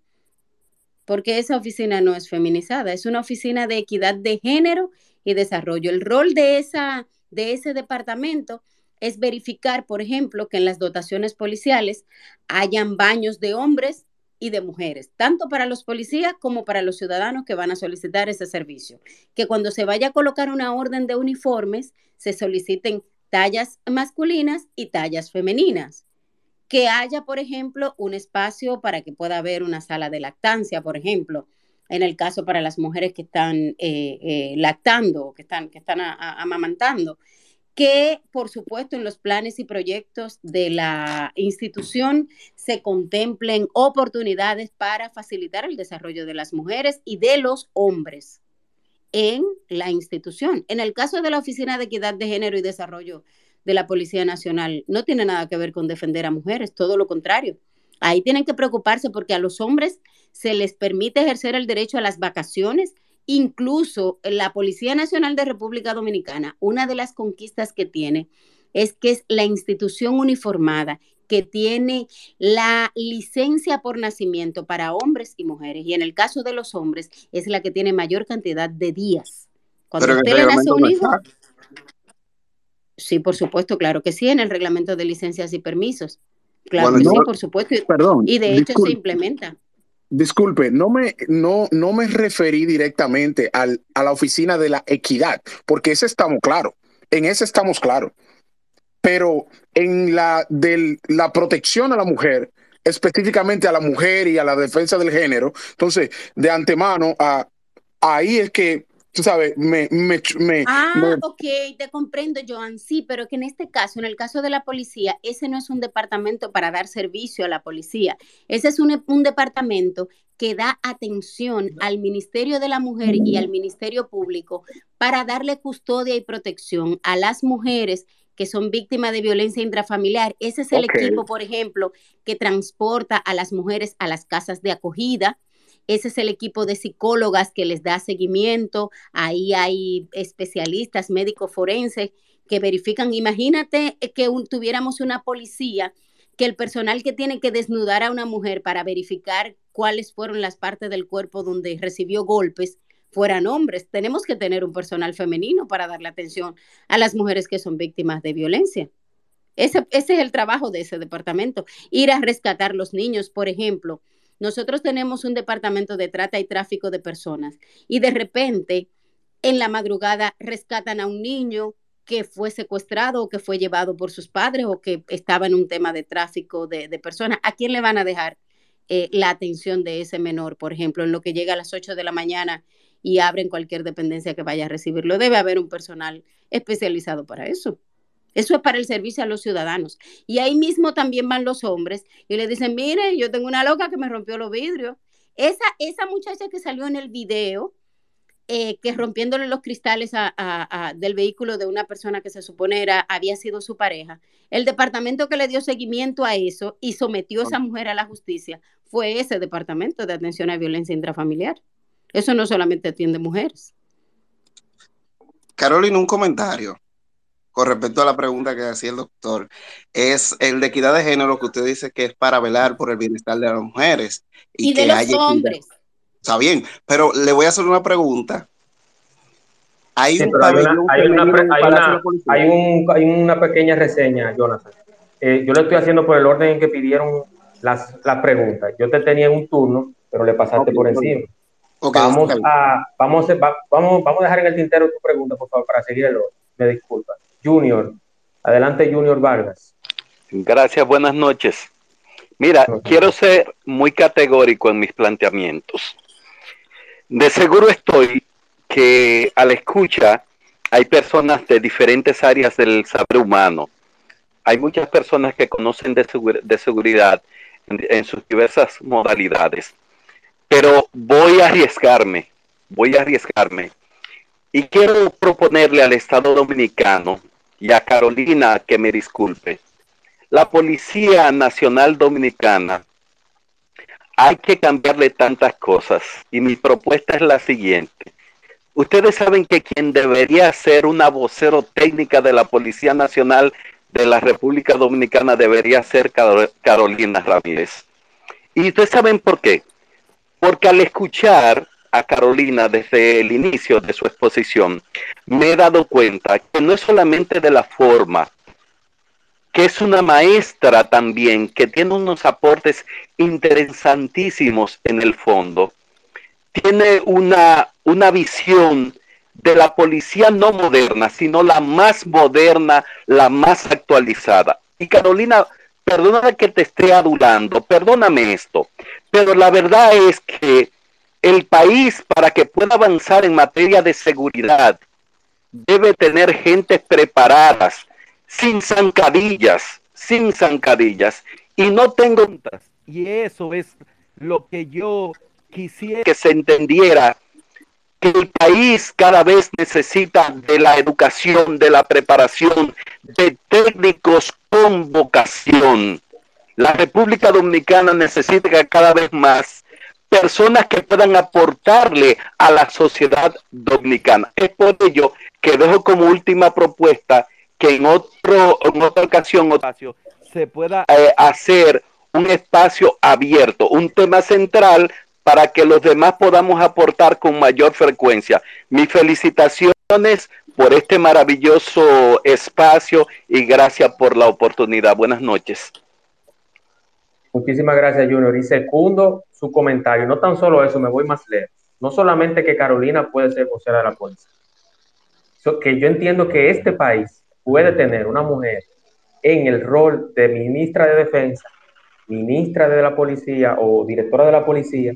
Porque esa oficina no es feminizada, es una oficina de equidad de género y desarrollo. El rol de, esa, de ese departamento es verificar, por ejemplo, que en las dotaciones policiales hayan baños de hombres y de mujeres, tanto para los policías como para los ciudadanos que van a solicitar ese servicio. Que cuando se vaya a colocar una orden de uniformes, se soliciten tallas masculinas y tallas femeninas. Que haya, por ejemplo, un espacio para que pueda haber una sala de lactancia, por ejemplo, en el caso para las mujeres que están eh, eh, lactando, que están, que están amamantando que por supuesto en los planes y proyectos de la institución se contemplen oportunidades para facilitar el desarrollo de las mujeres y de los hombres en la institución. En el caso de la Oficina de Equidad de Género y Desarrollo de la Policía Nacional, no tiene nada que ver con defender a mujeres, todo lo contrario. Ahí tienen que preocuparse porque a los hombres se les permite ejercer el derecho a las vacaciones Incluso la Policía Nacional de República Dominicana, una de las conquistas que tiene es que es la institución uniformada que tiene la licencia por nacimiento para hombres y mujeres. Y en el caso de los hombres, es la que tiene mayor cantidad de días. Cuando usted le nace un hijo. Sí, por supuesto, claro que sí, en el reglamento de licencias y permisos. Claro que sí, por supuesto.
Perdón.
Y de hecho se implementa.
Disculpe, no me, no, no me referí directamente al, a la oficina de la equidad, porque ese estamos claros, en ese estamos claros. Pero en la la protección a la mujer, específicamente a la mujer y a la defensa del género, entonces, de antemano, ahí es que tú sabes, me... me, me
ah, ok, te comprendo, Joan, sí, pero que en este caso, en el caso de la policía, ese no es un departamento para dar servicio a la policía, ese es un, un departamento que da atención al Ministerio de la Mujer y al Ministerio Público para darle custodia y protección a las mujeres que son víctimas de violencia intrafamiliar. Ese es el equipo, por ejemplo, que transporta a las mujeres a las casas de acogida, ese es el equipo de psicólogas que les da seguimiento. Ahí hay especialistas, médicos forenses que verifican. Imagínate que tuviéramos una policía que el personal que tiene que desnudar a una mujer para verificar cuáles fueron las partes del cuerpo donde recibió golpes fueran hombres. Tenemos que tener un personal femenino para darle atención a las mujeres que son víctimas de violencia. Ese, ese es el trabajo de ese departamento. Ir a rescatar los niños, por ejemplo. Nosotros tenemos un departamento de trata y tráfico de personas y de repente en la madrugada rescatan a un niño que fue secuestrado o que fue llevado por sus padres o que estaba en un tema de tráfico de, personas. ¿A quién le van a dejar eh, la atención de ese menor, por ejemplo, en lo que llega a las 8 de la mañana y abren cualquier dependencia que vaya a recibirlo? Debe haber un personal especializado para eso. Eso es para el servicio a los ciudadanos. Y ahí mismo también van los hombres y le dicen, mire, yo tengo una loca que me rompió los vidrios. Esa, esa muchacha que salió en el video, eh, que rompiéndole los cristales del vehículo de una persona que se supone era, había sido su pareja, el departamento que le dio seguimiento a eso y sometió a esa mujer a la justicia fue ese departamento de atención a violencia intrafamiliar. Eso no solamente atiende mujeres.
Carolina, un comentario con respecto a la pregunta que hacía el doctor, es el de equidad de género que usted dice que es para velar por el bienestar de las mujeres.
Y, de los hombres.
Está bien, pero le voy a hacer una pregunta.
Hay, una, pequeña reseña, Jonathan. Eh, yo le estoy haciendo por el orden en que pidieron las, preguntas. Yo te tenía en un turno, pero le pasaste por encima. vamos, a, vamos, vamos, vamos a dejar en el tintero tu pregunta, por favor, para seguir el orden. Me disculpa. Junior. Adelante, Junior Vargas.
Gracias, buenas noches. Mira, quiero ser muy categórico en mis planteamientos. De seguro estoy que a la escucha hay personas de diferentes áreas del saber humano. Hay muchas personas que conocen de, seguridad en sus diversas modalidades. Pero voy a arriesgarme, voy a arriesgarme. Y quiero proponerle al Estado Dominicano y a Carolina que me disculpe. La Policía Nacional Dominicana hay que cambiarle tantas cosas y mi propuesta es la siguiente. Ustedes saben que quien debería ser una vocero técnica de la Policía Nacional de la República Dominicana debería ser Carolina Ramírez. Y ustedes saben por qué. Porque al escuchar a Carolina desde el inicio de su exposición, me he dado cuenta que no es solamente de la forma, que es una maestra también, que tiene unos aportes interesantísimos en el fondo. Tiene una, una visión de la policía no moderna, sino la más moderna, la más actualizada. Y Carolina, perdóname que te esté adulando, perdóname esto, pero la verdad es que el país para que pueda avanzar en materia de seguridad debe tener gente preparadas, sin zancadillas, sin zancadillas. Y no tengo... Y eso es lo que yo quisiera que se entendiera que el país cada vez necesita de la educación, de la preparación, de técnicos con vocación. La República Dominicana necesita cada vez más personas que puedan aportarle a la sociedad dominicana. Es por ello que dejo como última propuesta que en, otro, en otra ocasión se pueda eh, hacer un espacio abierto, un tema central para que los demás podamos aportar con mayor frecuencia. Mis felicitaciones por este maravilloso espacio y gracias por la oportunidad. Buenas noches.
Muchísimas gracias, Junior. Y segundo su comentario, no tan solo eso, me voy más lejos. No solamente que Carolina puede ser vocera de la policía, que yo entiendo que este país puede tener una mujer en el rol de ministra de defensa, ministra de la policía o directora de la policía,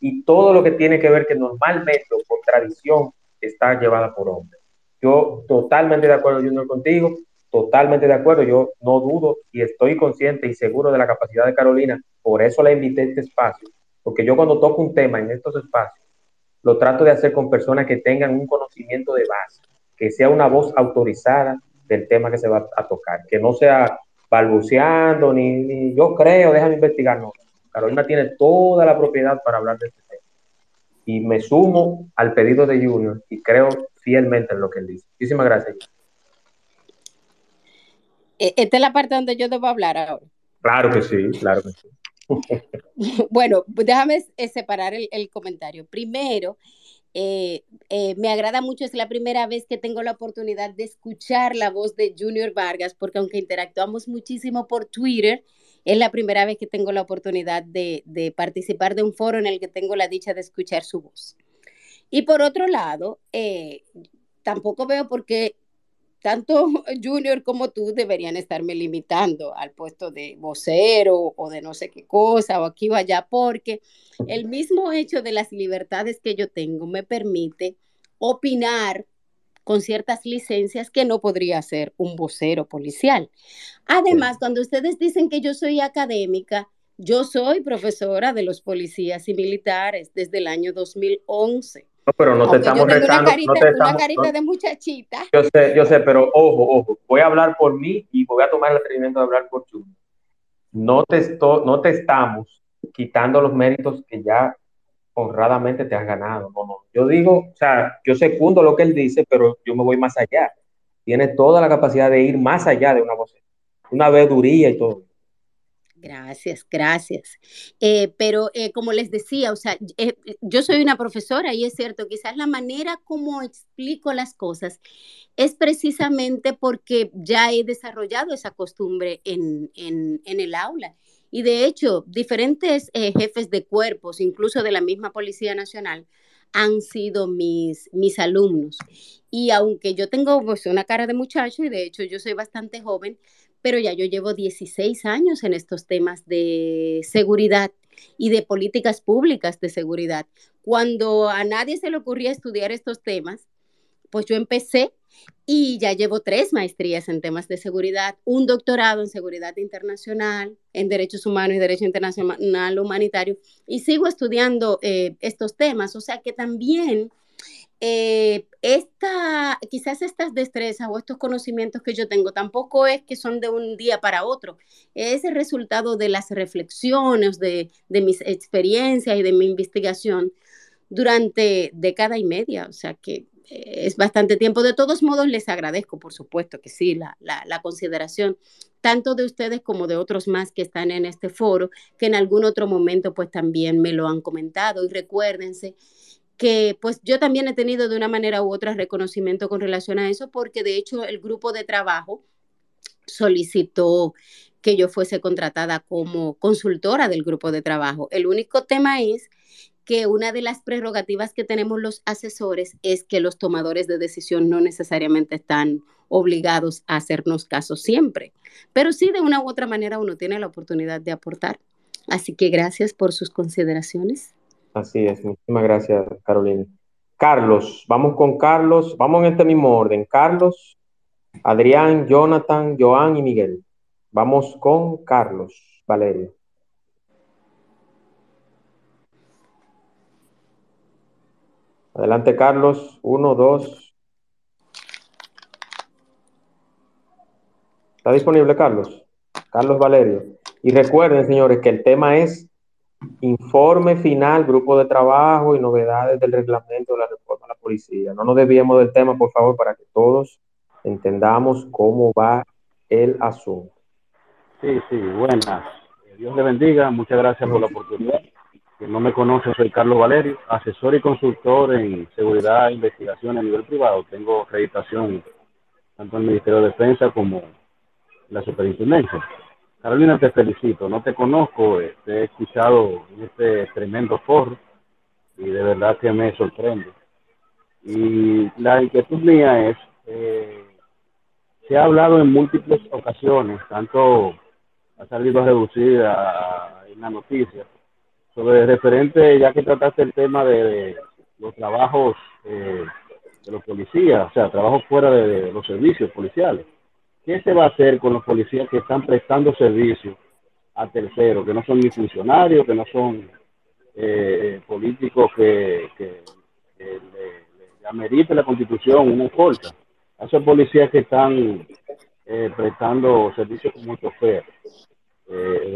y todo lo que tiene que ver que normalmente por tradición está llevada por hombres. Yo totalmente de acuerdo, Junior, contigo, totalmente de acuerdo, yo no dudo y estoy consciente y seguro de la capacidad de Carolina, por eso la invité a este espacio, porque yo cuando toco un tema en estos espacios, lo trato de hacer con personas que tengan un conocimiento de base, que sea una voz autorizada del tema que se va a tocar, que no sea balbuceando, ni, ni yo creo, déjame investigar, no. Carolina tiene toda la propiedad para hablar de este tema. Y me sumo al pedido de Junior y creo fielmente en lo que él dice. Muchísimas gracias.
E, esta es la parte donde yo debo hablar ahora.
Claro que sí, claro que sí.
bueno, déjame eh, separar el, comentario. Primero, eh, eh, me agrada mucho, es la primera vez que tengo la oportunidad de escuchar la voz de Junior Vargas, porque aunque interactuamos muchísimo por Twitter, es la primera vez que tengo la oportunidad de, participar de un foro en el que tengo la dicha de escuchar su voz. Y por otro lado, tampoco veo por qué tanto Junior como tú deberían estarme limitando al puesto de vocero o de no sé qué cosa o aquí o allá, porque el mismo hecho de las libertades que yo tengo me permite opinar con ciertas licencias que no podría ser un vocero policial. Además, cuando ustedes dicen que yo soy académica, yo soy profesora de los policías y militares desde el año 2011.
No, pero no te estamos retando.
Una carita, de muchachita.
Yo sé, yo sé, pero ojo, ojo. Voy a hablar por mí y voy a tomar el atrevimiento de hablar por tú. No te, no te estamos quitando los méritos que ya honradamente te has ganado. No, no. Yo digo, o sea, yo secundo lo que él dice, pero yo me voy más allá. Tiene toda la capacidad de ir más allá de una voz, una veeduría y todo.
Gracias, gracias. Eh, pero eh, como les decía, o sea, eh, yo soy una profesora y es cierto, quizás la manera como explico las cosas es precisamente porque ya he desarrollado esa costumbre en, en, en el aula y de hecho, diferentes jefes de cuerpos, incluso de la misma Policía Nacional, han sido mis, mis alumnos. Y aunque yo tengo pues, una cara de muchacho, y de hecho yo soy bastante joven, pero ya yo llevo 16 años en estos temas de seguridad y de políticas públicas de seguridad. Cuando a nadie se le ocurría estudiar estos temas, pues yo empecé y ya llevo tres maestrías en temas de seguridad, un doctorado en seguridad internacional, en derechos humanos y derecho internacional humanitario, y sigo estudiando eh, estos temas. O sea que también eh, esta, quizás estas destrezas o estos conocimientos que yo tengo tampoco es que son de un día para otro, es el resultado de las reflexiones, de, de mis experiencias y de mi investigación durante década y media, o sea que eh, es bastante tiempo. De todos modos, les agradezco, por supuesto que sí, la, la, consideración tanto de ustedes como de otros más que están en este foro, que en algún otro momento pues también me lo han comentado. Y recuérdense que pues yo también he tenido de una manera u otra reconocimiento con relación a eso, porque de hecho el grupo de trabajo solicitó que yo fuese contratada como consultora del grupo de trabajo. El único tema es que una de las prerrogativas que tenemos los asesores es que los tomadores de decisión no necesariamente están obligados a hacernos caso siempre, pero sí de una u otra manera uno tiene la oportunidad de aportar. Así que gracias por sus consideraciones.
Así es, muchísimas gracias, Carolina. Carlos, vamos con Carlos, vamos en este mismo orden. Carlos, Adrián, Jonathan, Joan y Miguel. Vamos con Carlos, Valerio. Adelante, Carlos. Uno, dos. ¿Está disponible, Carlos? Carlos Valerio. Y recuerden, señores, que el tema es informe final, grupo de trabajo y novedades del reglamento de la reforma de la policía. No nos desviemos del tema, por favor, para que todos entendamos cómo va el asunto.
Sí, sí, buenas. Dios le bendiga. Muchas gracias por la oportunidad que no me conoce, soy Carlos Valerio, asesor y consultor en seguridad e investigación a nivel privado. Tengo acreditación tanto en el Ministerio de Defensa como en la superintendencia. Carolina, te felicito. No te conozco, te he escuchado en este tremendo foro y de verdad que me sorprende. Y la inquietud mía es, eh, se ha hablado en múltiples ocasiones, tanto ha salido reducida en la noticia, sobre referente, ya que trataste el tema de, los trabajos eh, de los policías, o sea, trabajos fuera de, los servicios policiales. ¿Qué se va a hacer con los policías que están prestando servicio a terceros, que no son ni funcionarios, que no son eh, políticos que, que, le, amerite la constitución una escolta? A esos policías que están eh, prestando servicios como chofer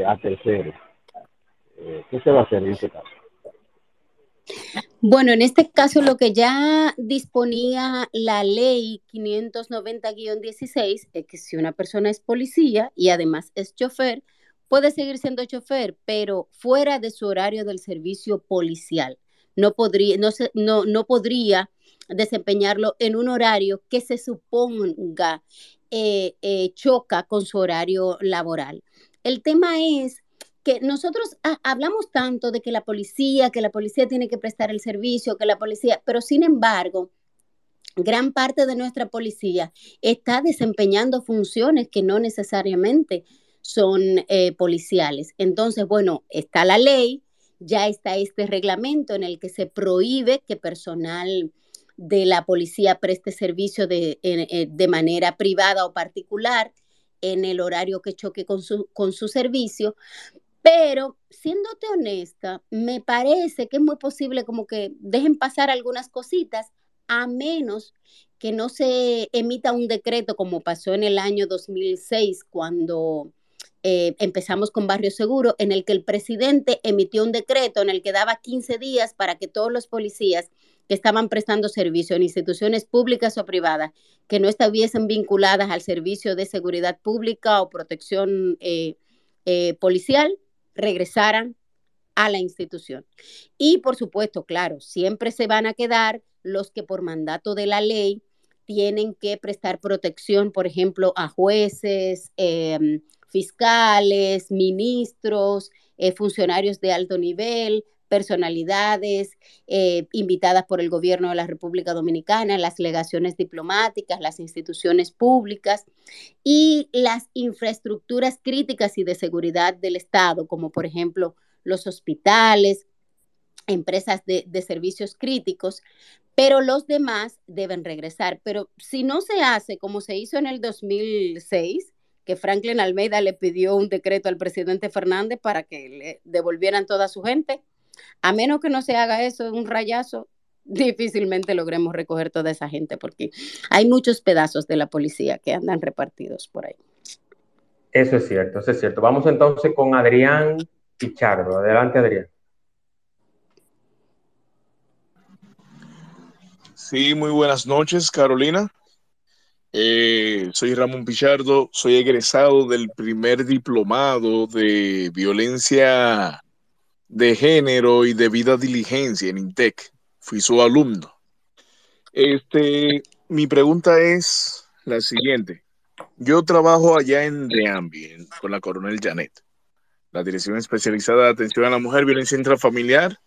a terceros. Eh, ¿qué se va a hacer en ese caso?
Bueno, en este caso lo que ya disponía la ley 590-16 es que si una persona es policía y además es chofer, puede seguir siendo chofer, pero fuera de su horario del servicio policial. No podría, no, no, no podría desempeñarlo en un horario que se suponga eh, eh, choca con su horario laboral. El tema es que nosotros hablamos tanto de que la policía, que la policía tiene que prestar el servicio, que la policía, pero sin embargo, gran parte de nuestra policía está desempeñando funciones que no necesariamente son eh, policiales. Entonces, bueno, está la ley, ya está este reglamento en el que se prohíbe que personal de la policía preste servicio de, eh, de manera privada o particular en el horario que choque con su, con su servicio, pero siéndote honesta, me parece que es muy posible como que dejen pasar algunas cositas a menos que no se emita un decreto como pasó en el año 2006 cuando eh, empezamos con Barrio Seguro, en el que el presidente emitió un decreto en el que daba 15 días para que todos los policías que estaban prestando servicio en instituciones públicas o privadas que no estuviesen vinculadas al servicio de seguridad pública o protección eh, eh, policial regresaran a la institución. Y por supuesto, claro, siempre se van a quedar los que por mandato de la ley tienen que prestar protección, por ejemplo, a jueces, em, fiscales, ministros, eh, funcionarios de alto nivel, personalidades eh, invitadas por el gobierno de la República Dominicana, las legaciones diplomáticas, las instituciones públicas y las infraestructuras críticas y de seguridad del Estado, como por ejemplo los hospitales, empresas de, de servicios críticos, pero los demás deben regresar. Pero si no se hace como se hizo en el 2006, que Franklin Almeida le pidió un decreto al presidente Fernández para que le devolvieran toda su gente, a menos que no se haga eso, un rayazo, difícilmente logremos recoger toda esa gente porque hay muchos pedazos de la policía que andan repartidos por ahí.
Eso es cierto, eso es cierto. Vamos entonces con Adrián Pichardo. Adelante, Adrián.
Sí, muy buenas noches, Carolina. Eh, soy Ramón Pichardo, soy egresado del primer diplomado de violencia de género y debida diligencia en INTEC. Fui su alumno. Este, mi pregunta es la siguiente. Yo trabajo allá en DEAMBI, con la coronel Janet, la Dirección Especializada de Atención a la Mujer, Violencia Intrafamiliar,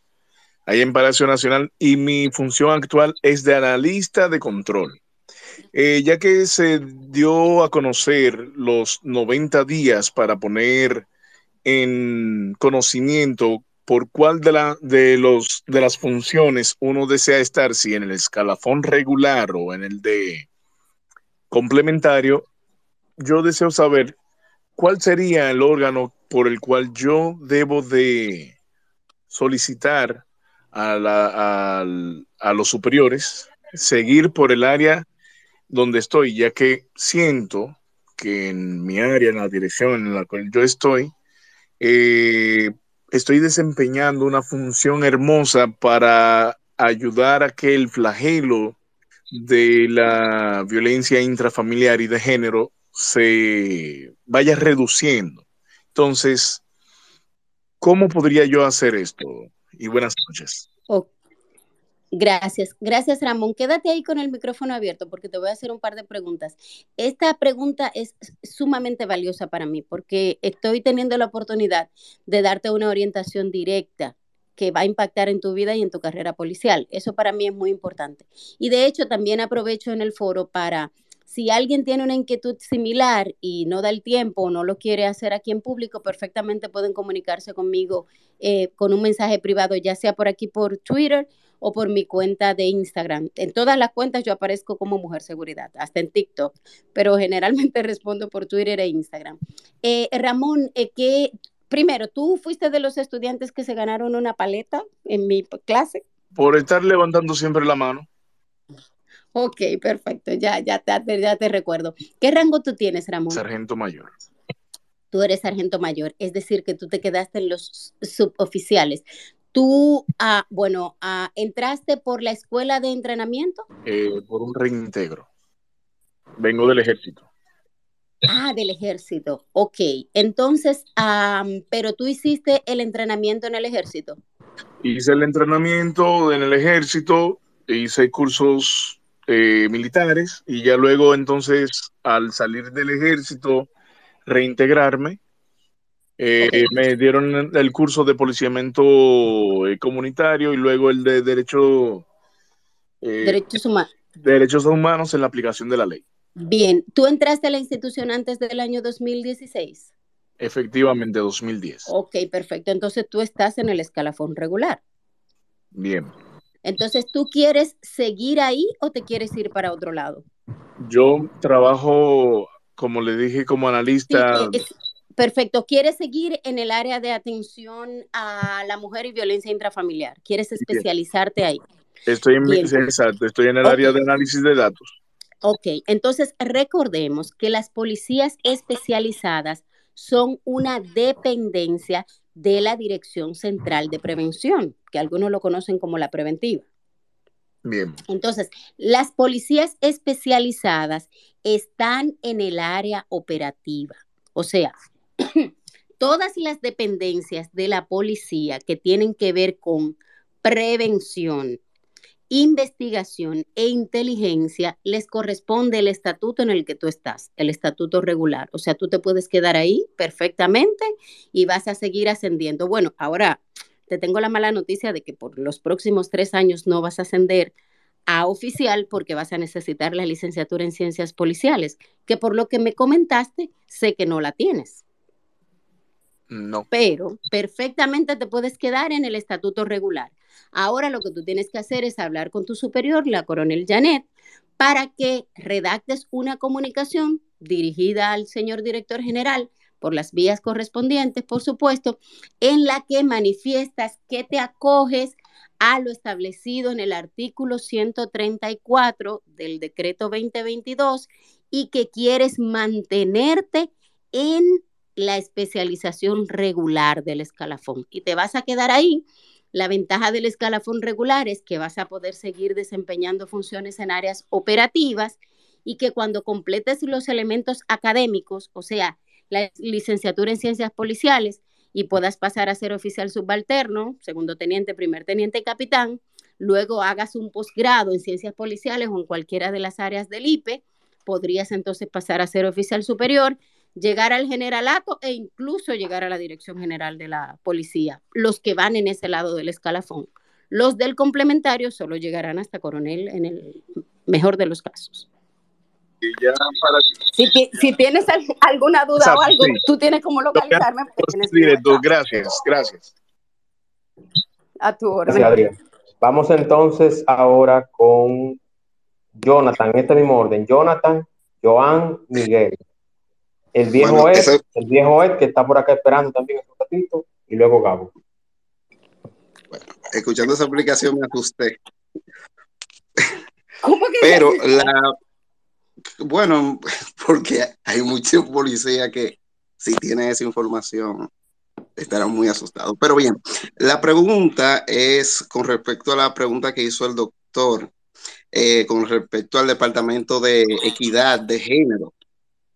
ahí en Palacio Nacional, y mi función actual es de analista de control. Eh, ya que se dio a conocer los 90 días para poner en conocimiento por cuál de, la, de, los, de las funciones uno desea estar, si en el escalafón regular o en el de complementario, yo deseo saber cuál sería el órgano por el cual yo debo de solicitar a, la, a los superiores seguir por el área donde estoy, ya que siento que en mi área, en la dirección en la cual yo estoy, eh, estoy desempeñando una función hermosa para ayudar a que el flagelo de la violencia intrafamiliar y de género se vaya reduciendo. Entonces, ¿cómo podría yo hacer esto? Y buenas noches.
Gracias, gracias Ramón. Quédate ahí con el micrófono abierto porque te voy a hacer un par de preguntas. Esta pregunta es sumamente valiosa para mí porque estoy teniendo la oportunidad de darte una orientación directa que va a impactar en tu vida y en tu carrera policial. Eso para mí es muy importante. Y de hecho también aprovecho en el foro para, si alguien tiene una inquietud similar y no da el tiempo o no lo quiere hacer aquí en público, perfectamente pueden comunicarse conmigo eh, con un mensaje privado, ya sea por aquí por Twitter o por mi cuenta de Instagram. En todas las cuentas yo aparezco como Mujer Seguridad, hasta en TikTok, pero generalmente respondo por Twitter e Instagram. Eh, Ramón, eh, ¿qué, primero, ¿tú fuiste de los estudiantes que se ganaron una paleta en mi clase?
Por estar levantando siempre la mano.
Ok, perfecto, ya, ya, te, ya te recuerdo. ¿Qué rango tú tienes, Ramón?
Sargento mayor.
Tú eres sargento mayor, es decir, que tú te quedaste en los suboficiales. Tú, ah, bueno, ah, ¿entraste por la escuela de entrenamiento?
Eh, por un reintegro. Vengo del ejército.
Ah, del ejército. Ok. Entonces, pero tú hiciste el entrenamiento en el ejército.
Hice el entrenamiento en el ejército, hice cursos eh, militares y ya luego entonces al salir del ejército reintegrarme eh, me dieron el curso de policiamiento eh, comunitario y luego el de derecho,
eh, derechos, humanos.
derechos humanos en la aplicación de la ley.
Bien, ¿tú entraste a la institución antes del año 2016?
Efectivamente, 2010.
Ok, perfecto. Entonces tú estás en el escalafón regular.
Bien.
Entonces, ¿tú quieres seguir ahí o te quieres ir para otro lado?
Yo trabajo, como le dije, como analista.
Perfecto. ¿Quieres seguir en el área de atención a la mujer y violencia intrafamiliar? ¿Quieres especializarte ahí?
Estoy en, exacto, estoy en el área de análisis de datos.
Ok, entonces recordemos que las policías especializadas son una dependencia de la Dirección Central de Prevención, que algunos lo conocen como la preventiva.
Bien.
Entonces, las policías especializadas están en el área operativa, o sea, todas las dependencias de la policía que tienen que ver con prevención, investigación e inteligencia, les corresponde el estatuto en el que tú estás, el estatuto regular. O sea, tú te puedes quedar ahí perfectamente y vas a seguir ascendiendo. Bueno, ahora te tengo la mala noticia de que por los próximos tres años no vas a ascender a oficial porque vas a necesitar la licenciatura en ciencias policiales, que por lo que me comentaste, sé que no la tienes.
No.
Pero perfectamente te puedes quedar en el estatuto regular. Ahora lo que tú tienes que hacer es hablar con tu superior, la coronel Janet, para que redactes una comunicación dirigida al señor director general por las vías correspondientes, por supuesto, en la que manifiestas que te acoges a lo establecido en el artículo 134 del decreto 2022 y que quieres mantenerte en la especialización regular del escalafón. Y te vas a quedar ahí. La ventaja del escalafón regular es que vas a poder seguir desempeñando funciones en áreas operativas y que cuando completes los elementos académicos, o sea, la licenciatura en ciencias policiales y puedas pasar a ser oficial subalterno, segundo teniente, primer teniente y capitán, luego hagas un posgrado en ciencias policiales o en cualquiera de las áreas del IPE, podrías entonces pasar a ser oficial superior, llegar al generalato e incluso llegar a la dirección general de la policía, los que van en ese lado del escalafón. Los del complementario solo llegarán hasta coronel en el mejor de los casos. si, tienes alguna duda o algo, tú tienes como localizarme.
Gracias, gracias.
A tu orden.
Vamos entonces ahora con Jonathan, en este mismo orden. Jonathan, Joan, Miguel. El viejo es, el viejo es que está por acá esperando también un ratito, y luego Gabo.
Bueno, escuchando esa aplicación me asusté. ¿Cómo que Pero la bueno, porque hay muchos policías que si tienen esa información estarán muy asustados. Pero bien, la pregunta es con respecto a la pregunta que hizo el doctor, eh, con respecto al Departamento de Equidad de Género.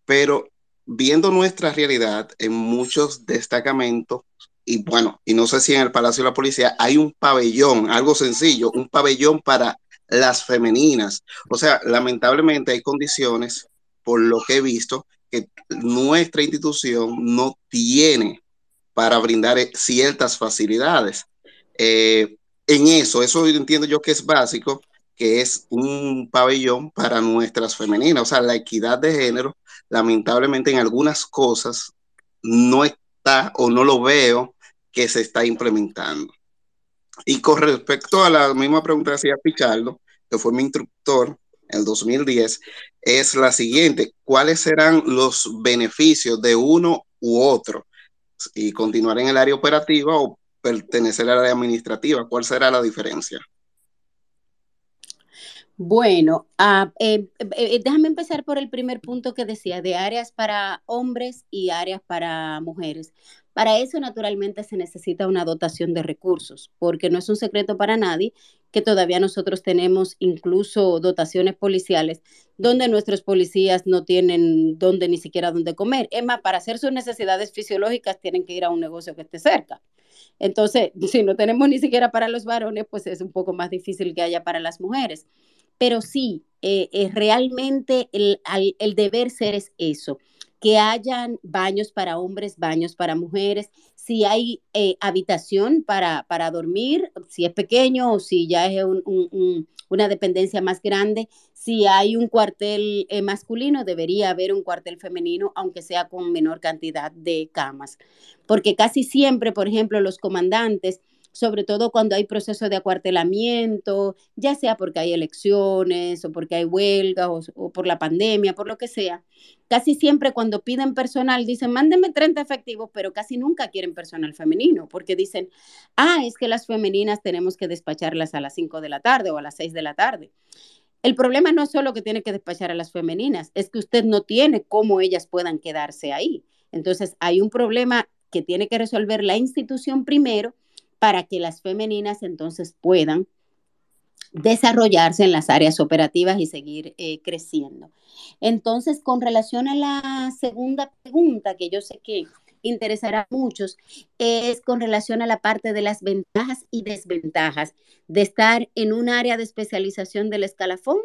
Pero viendo nuestra realidad en muchos destacamentos, y bueno, y no sé si en el Palacio de la Policía hay un pabellón, algo sencillo, un pabellón para las femeninas. O sea, lamentablemente hay condiciones, por lo que he visto, que nuestra institución no tiene para brindar eh, ciertas facilidades. Eh, en eso, eso entiendo yo que es básico, que es un pabellón para nuestras femeninas. O sea, la equidad de género, lamentablemente en algunas cosas no está o no lo veo que se está implementando. Y con respecto a la misma pregunta que hacía Pichardo, que fue mi instructor en el 2010, es la siguiente, ¿cuáles serán los beneficios de uno u otro? y continuar en el área operativa o pertenecer al área administrativa? ¿Cuál será la diferencia?
Bueno, eh, déjame empezar por el primer punto que decía, de áreas para hombres y áreas para mujeres. Para eso, naturalmente, se necesita una dotación de recursos, porque no es un secreto para nadie que todavía nosotros tenemos incluso dotaciones policiales donde nuestros policías no tienen donde ni siquiera dónde comer. Es más, para hacer sus necesidades fisiológicas tienen que ir a un negocio que esté cerca. Entonces, si no tenemos ni siquiera para los varones, pues es un poco más difícil que haya para las mujeres. Pero sí, eh, eh, realmente el, el deber ser es eso que hayan baños para hombres, baños para mujeres, si hay eh, habitación para, para, dormir, si es pequeño o si ya es una dependencia más grande, si hay un cuartel masculino, debería haber un cuartel femenino, aunque sea con menor cantidad de camas. Porque casi siempre, por ejemplo, los comandantes sobre todo cuando hay proceso de acuartelamiento, ya sea porque hay elecciones o porque hay huelgas o, por la pandemia, por lo que sea. Casi siempre cuando piden personal dicen, mándenme 30 efectivos, pero casi nunca quieren personal femenino, porque dicen, ah, es que las femeninas tenemos que despacharlas a las 5 de la tarde o a las 6 de la tarde. El problema no es solo que tiene que despachar a las femeninas, es que usted no tiene cómo ellas puedan quedarse ahí. Entonces hay un problema que tiene que resolver la institución primero para que las femeninas entonces puedan desarrollarse en las áreas operativas y seguir eh, creciendo. Entonces, con relación a la segunda pregunta, que yo sé que interesará a muchos, es con relación a la parte de las ventajas y desventajas de estar en un área de especialización del escalafón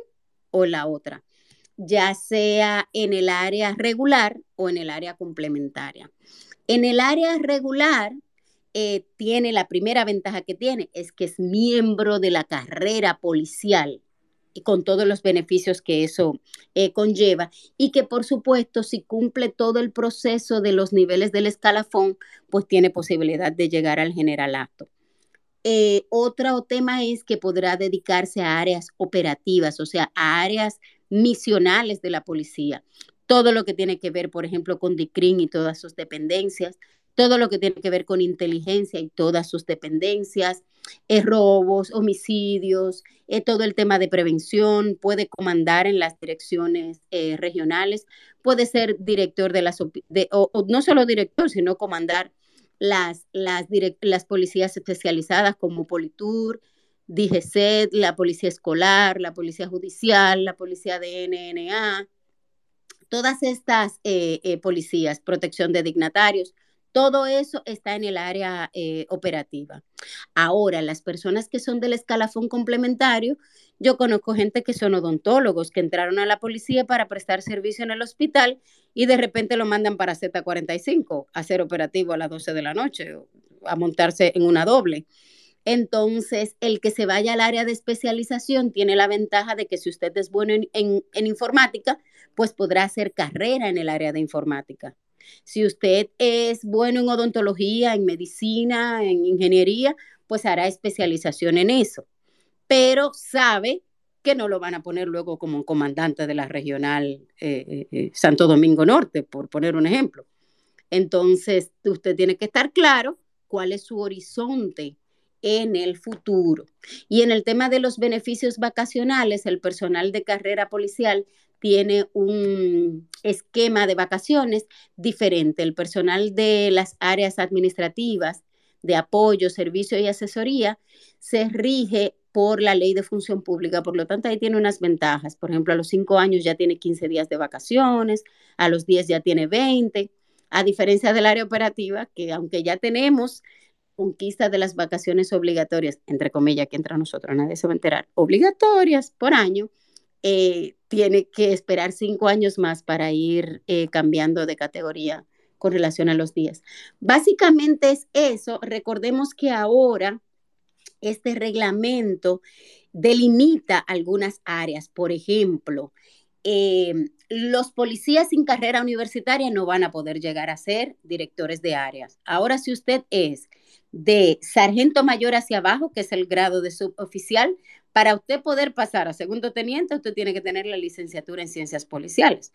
o la otra, ya sea en el área regular o en el área complementaria. En el área regular, eh, tiene la primera ventaja que tiene es que es miembro de la carrera policial y con todos los beneficios que eso eh, conlleva y que por supuesto si cumple todo el proceso de los niveles del escalafón, pues tiene posibilidad de llegar al generalato. Eh, otro tema es que podrá dedicarse a áreas operativas, o sea, a áreas misionales de la policía. Todo lo que tiene que ver, por ejemplo, con DICRIN y todas sus dependencias, todo lo que tiene que ver con inteligencia y todas sus dependencias, eh, robos, homicidios, eh, todo el tema de prevención, puede comandar en las direcciones eh, regionales, puede ser director de las, o, no solo director, sino comandar las, las, policías especializadas como Politur, DGCET, la policía escolar, la policía judicial, la policía de NNA, todas estas eh, policías, protección de dignatarios, todo eso está en el área eh, operativa. Ahora, las personas que son del escalafón complementario, yo conozco gente que son odontólogos, que entraron a la policía para prestar servicio en el hospital y de repente lo mandan para Z45 a ser operativo a las 12 de la noche, a montarse en una doble. Entonces, el que se vaya al área de especialización tiene la ventaja de que si usted es bueno en informática, pues podrá hacer carrera en el área de informática. Si usted es bueno en odontología, en medicina, en ingeniería, pues hará especialización en eso. Pero sabe que no lo van a poner luego como comandante de la regional eh, eh, eh, Santo Domingo Norte, por poner un ejemplo. Entonces, usted tiene que estar claro cuál es su horizonte en el futuro. Y en el tema de los beneficios vacacionales, el personal de carrera policial tiene un esquema de vacaciones diferente. El personal de las áreas administrativas de apoyo, servicio y asesoría se rige por la ley de función pública, por lo tanto ahí tiene unas ventajas. Por ejemplo, a los cinco años ya tiene 15 días de vacaciones, a los 10 ya tiene 20, a diferencia del área operativa, que aunque ya tenemos conquista de las vacaciones obligatorias, entre comillas, que entra nosotros, nadie se va a enterar, obligatorias por año, eh, tiene que esperar cinco años más para ir eh, cambiando de categoría con relación a los días. Básicamente es eso. Recordemos que ahora este reglamento delimita algunas áreas. Por ejemplo, em, los policías sin carrera universitaria no van a poder llegar a ser directores de áreas. Ahora, si usted es de sargento mayor hacia abajo, que es el grado de suboficial, para usted poder pasar a segundo teniente, usted tiene que tener la licenciatura en ciencias policiales.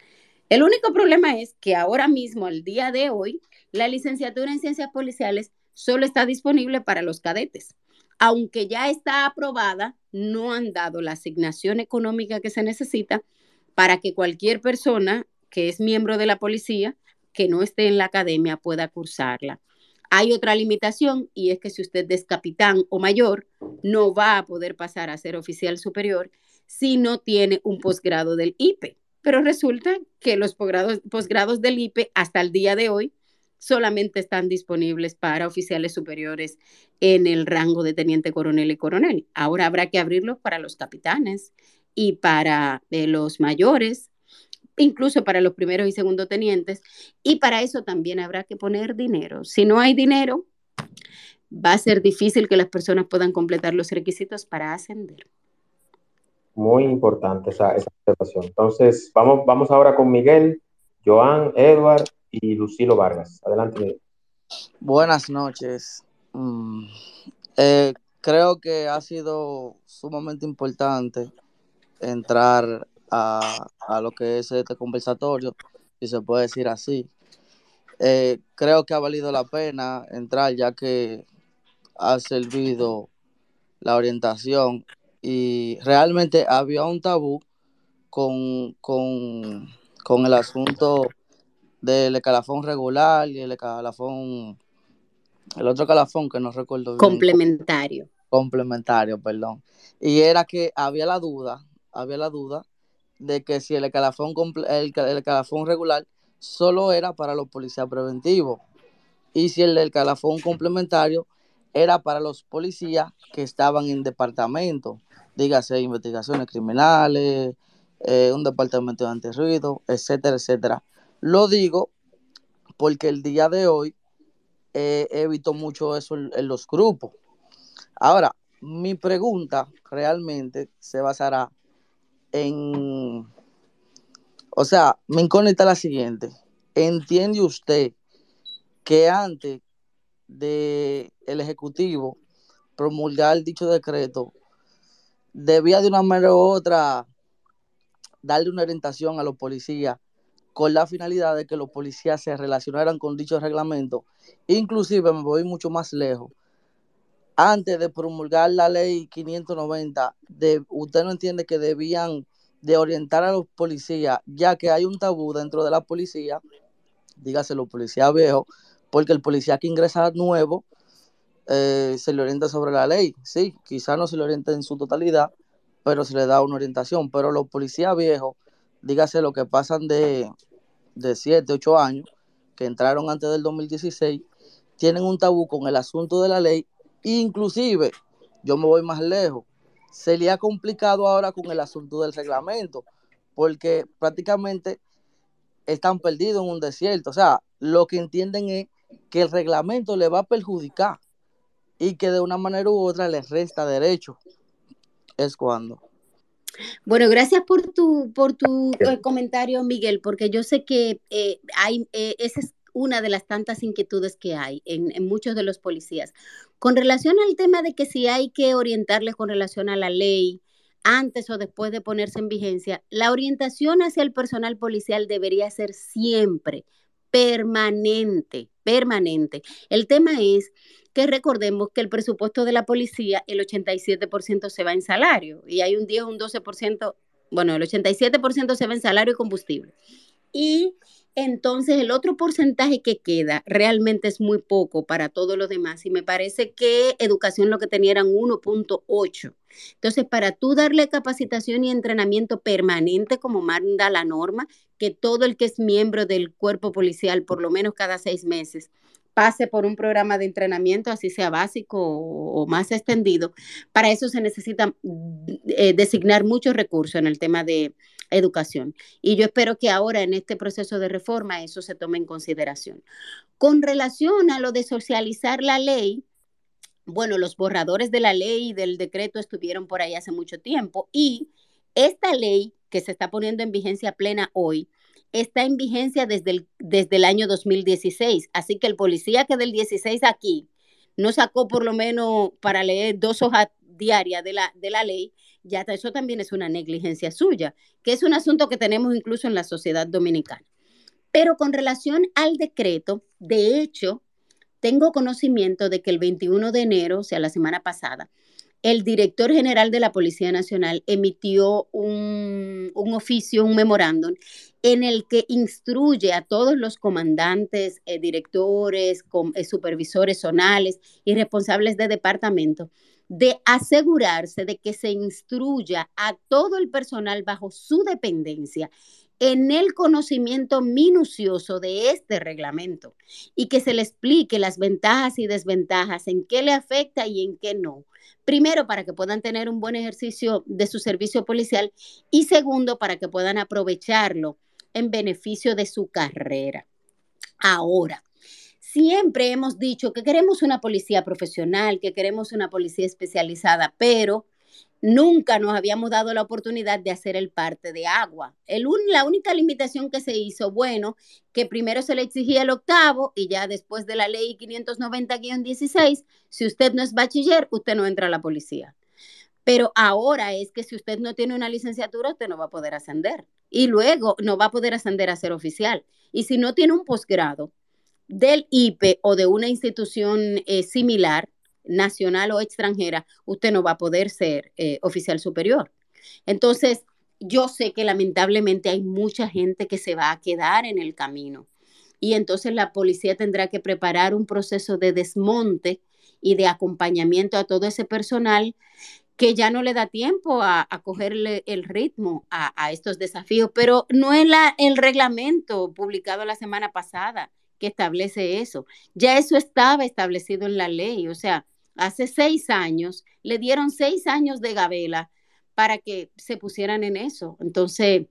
El único problema es que ahora mismo, al día de hoy, la licenciatura en ciencias policiales solo está disponible para los cadetes. Aunque ya está aprobada, no han dado la asignación económica que se necesita para que cualquier persona que es miembro de la policía, que no esté en la academia, pueda cursarla. Hay otra limitación y es que si usted es capitán o mayor, no va a poder pasar a ser oficial superior si no tiene un posgrado del IPE. Pero resulta que los posgrados, del IPE hasta el día de hoy solamente están disponibles para oficiales superiores en el rango de teniente coronel y coronel. Ahora habrá que abrirlo para los capitanes y para eh, los mayores incluso para los primeros y segundos tenientes, y para eso también habrá que poner dinero. Si no hay dinero, va a ser difícil que las personas puedan completar los requisitos para ascender.
Muy importante esa, esa observación. Entonces, vamos, vamos ahora con Miguel, Joan, Edward y Lucilo Vargas. Adelante, Miguel.
Buenas noches. Mm, eh, creo que ha sido sumamente importante entrar a, lo que es este conversatorio, si se puede decir así. Eh, creo que ha valido la pena entrar ya que ha servido la orientación y realmente había un tabú con, con el asunto del escalafón regular y el escalafón, el otro escalafón que no recuerdo bien.
Complementario.
Complementario, perdón. Y era que había la duda, había la duda de que si el escalafón, el, el regular solo era para los policías preventivos y si el del calafón complementario era para los policías que estaban en departamento, dígase investigaciones criminales, eh, un departamento de antirruido, etcétera, etcétera. Lo digo porque el día de hoy eh, he visto mucho eso en los grupos. Ahora, mi pregunta realmente se basará en, o sea, me incógnita la siguiente. ¿Entiende usted que antes de el Ejecutivo promulgar dicho decreto, debía de una manera u otra darle una orientación a los policías con la finalidad de que los policías se relacionaran con dicho reglamento? Inclusive me voy mucho más lejos antes de promulgar la ley 590, de, usted no entiende que debían de orientar a los policías, ya que hay un tabú dentro de la policía, dígase los policías viejos, porque el policía que ingresa nuevo eh, se le orienta sobre la ley. Sí, quizás no se le orienta en su totalidad, pero se le da una orientación. Pero los policías viejos, dígase lo que pasan de, de 7, 8 años, que entraron antes del 2016, tienen un tabú con el asunto de la ley. Inclusive, yo me voy más lejos, se le ha complicado ahora con el asunto del reglamento, porque prácticamente están perdidos en un desierto. O sea, lo que entienden es que el reglamento le va a perjudicar y que de una manera u otra les resta derecho. Es cuando.
Bueno, gracias por tu, por tu eh, comentario, Miguel, porque yo sé que eh, hay, eh, esa es una de las tantas inquietudes que hay en, muchos de los policías. Con relación al tema de que si hay que orientarles con relación a la ley antes o después de ponerse en vigencia, la orientación hacia el personal policial debería ser siempre permanente, permanente. El tema es que recordemos que el presupuesto de la policía, el 87% se va en salario y hay un 10 o un 12%, bueno, el 87% se va en salario y combustible. Y entonces el otro porcentaje que queda realmente es muy poco para todos los demás y me parece que educación lo que tenía eran 1.8. Entonces, para tú darle capacitación y entrenamiento permanente como manda la norma, que todo el que es miembro del cuerpo policial, por lo menos cada seis meses, pase por un programa de entrenamiento, así sea básico o, más extendido. Para eso se necesita eh, designar muchos recursos en el tema de educación. Y yo espero que ahora en este proceso de reforma eso se tome en consideración. Con relación a lo de socializar la ley, bueno, los borradores de la ley y del decreto estuvieron por ahí hace mucho tiempo y esta ley que se está poniendo en vigencia plena hoy está en vigencia desde el, desde el año 2016. Así que el policía que del 16 aquí no sacó por lo menos para leer dos hojas diarias de la, de la ley, ya eso también es una negligencia suya, que es un asunto que tenemos incluso en la sociedad dominicana. Pero con relación al decreto, de hecho, tengo conocimiento de que el 21 de enero, o sea, la semana pasada, el director general de la Policía Nacional emitió un, oficio, un memorándum, en el que instruye a todos los comandantes, eh, directores, eh, supervisores zonales y responsables de departamento de asegurarse de que se instruya a todo el personal bajo su dependencia en el conocimiento minucioso de este reglamento y que se le explique las ventajas y desventajas, en qué le afecta y en qué no. Primero, para que puedan tener un buen ejercicio de su servicio policial y segundo, para que puedan aprovecharlo en beneficio de su carrera. Ahora, siempre hemos dicho que queremos una policía profesional, que queremos una policía especializada, pero nunca nos habíamos dado la oportunidad de hacer el parte de agua. La única limitación que se hizo, bueno, que primero se le exigía el octavo y ya después de la ley 590-16, si usted no es bachiller, usted no entra a la policía. Pero ahora es que si usted no tiene una licenciatura, usted no va a poder ascender. Y luego no va a poder ascender a ser oficial. Y si no tiene un posgrado, del IPE o de una institución eh, similar, nacional o extranjera, usted no va a poder ser eh, oficial superior. Entonces, yo sé que lamentablemente hay mucha gente que se va a quedar en el camino. Y entonces la policía tendrá que preparar un proceso de desmonte y de acompañamiento a todo ese personal que ya no le da tiempo a, cogerle el ritmo a, estos desafíos, pero no es la, el reglamento publicado la semana pasada que establece eso. Ya eso estaba establecido en la ley, o sea, hace seis años le dieron seis años de gabela para que se pusieran en eso. Entonces,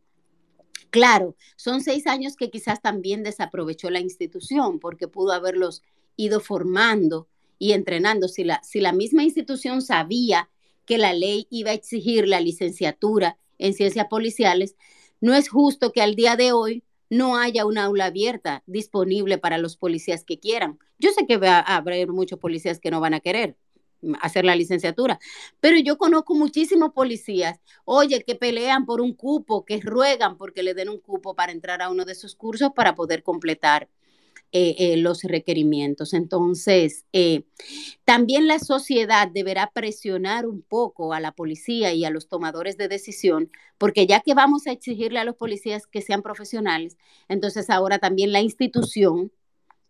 claro, son seis años que quizás también desaprovechó la institución porque pudo haberlos ido formando y entrenando. Si la, si la misma institución sabía que la ley iba a exigir la licenciatura en ciencias policiales, no es justo que al día de hoy no haya una aula abierta disponible para los policías que quieran. Yo sé que va a haber muchos policías que no van a querer hacer la licenciatura, pero yo conozco muchísimos policías, oye, que pelean por un cupo, que ruegan porque le den un cupo para entrar a uno de esos cursos para poder completar eh, eh, los requerimientos. Entonces, eh, también la sociedad deberá presionar un poco a la policía y a los tomadores de decisión, porque ya que vamos a exigirle a los policías que sean profesionales, entonces ahora también la institución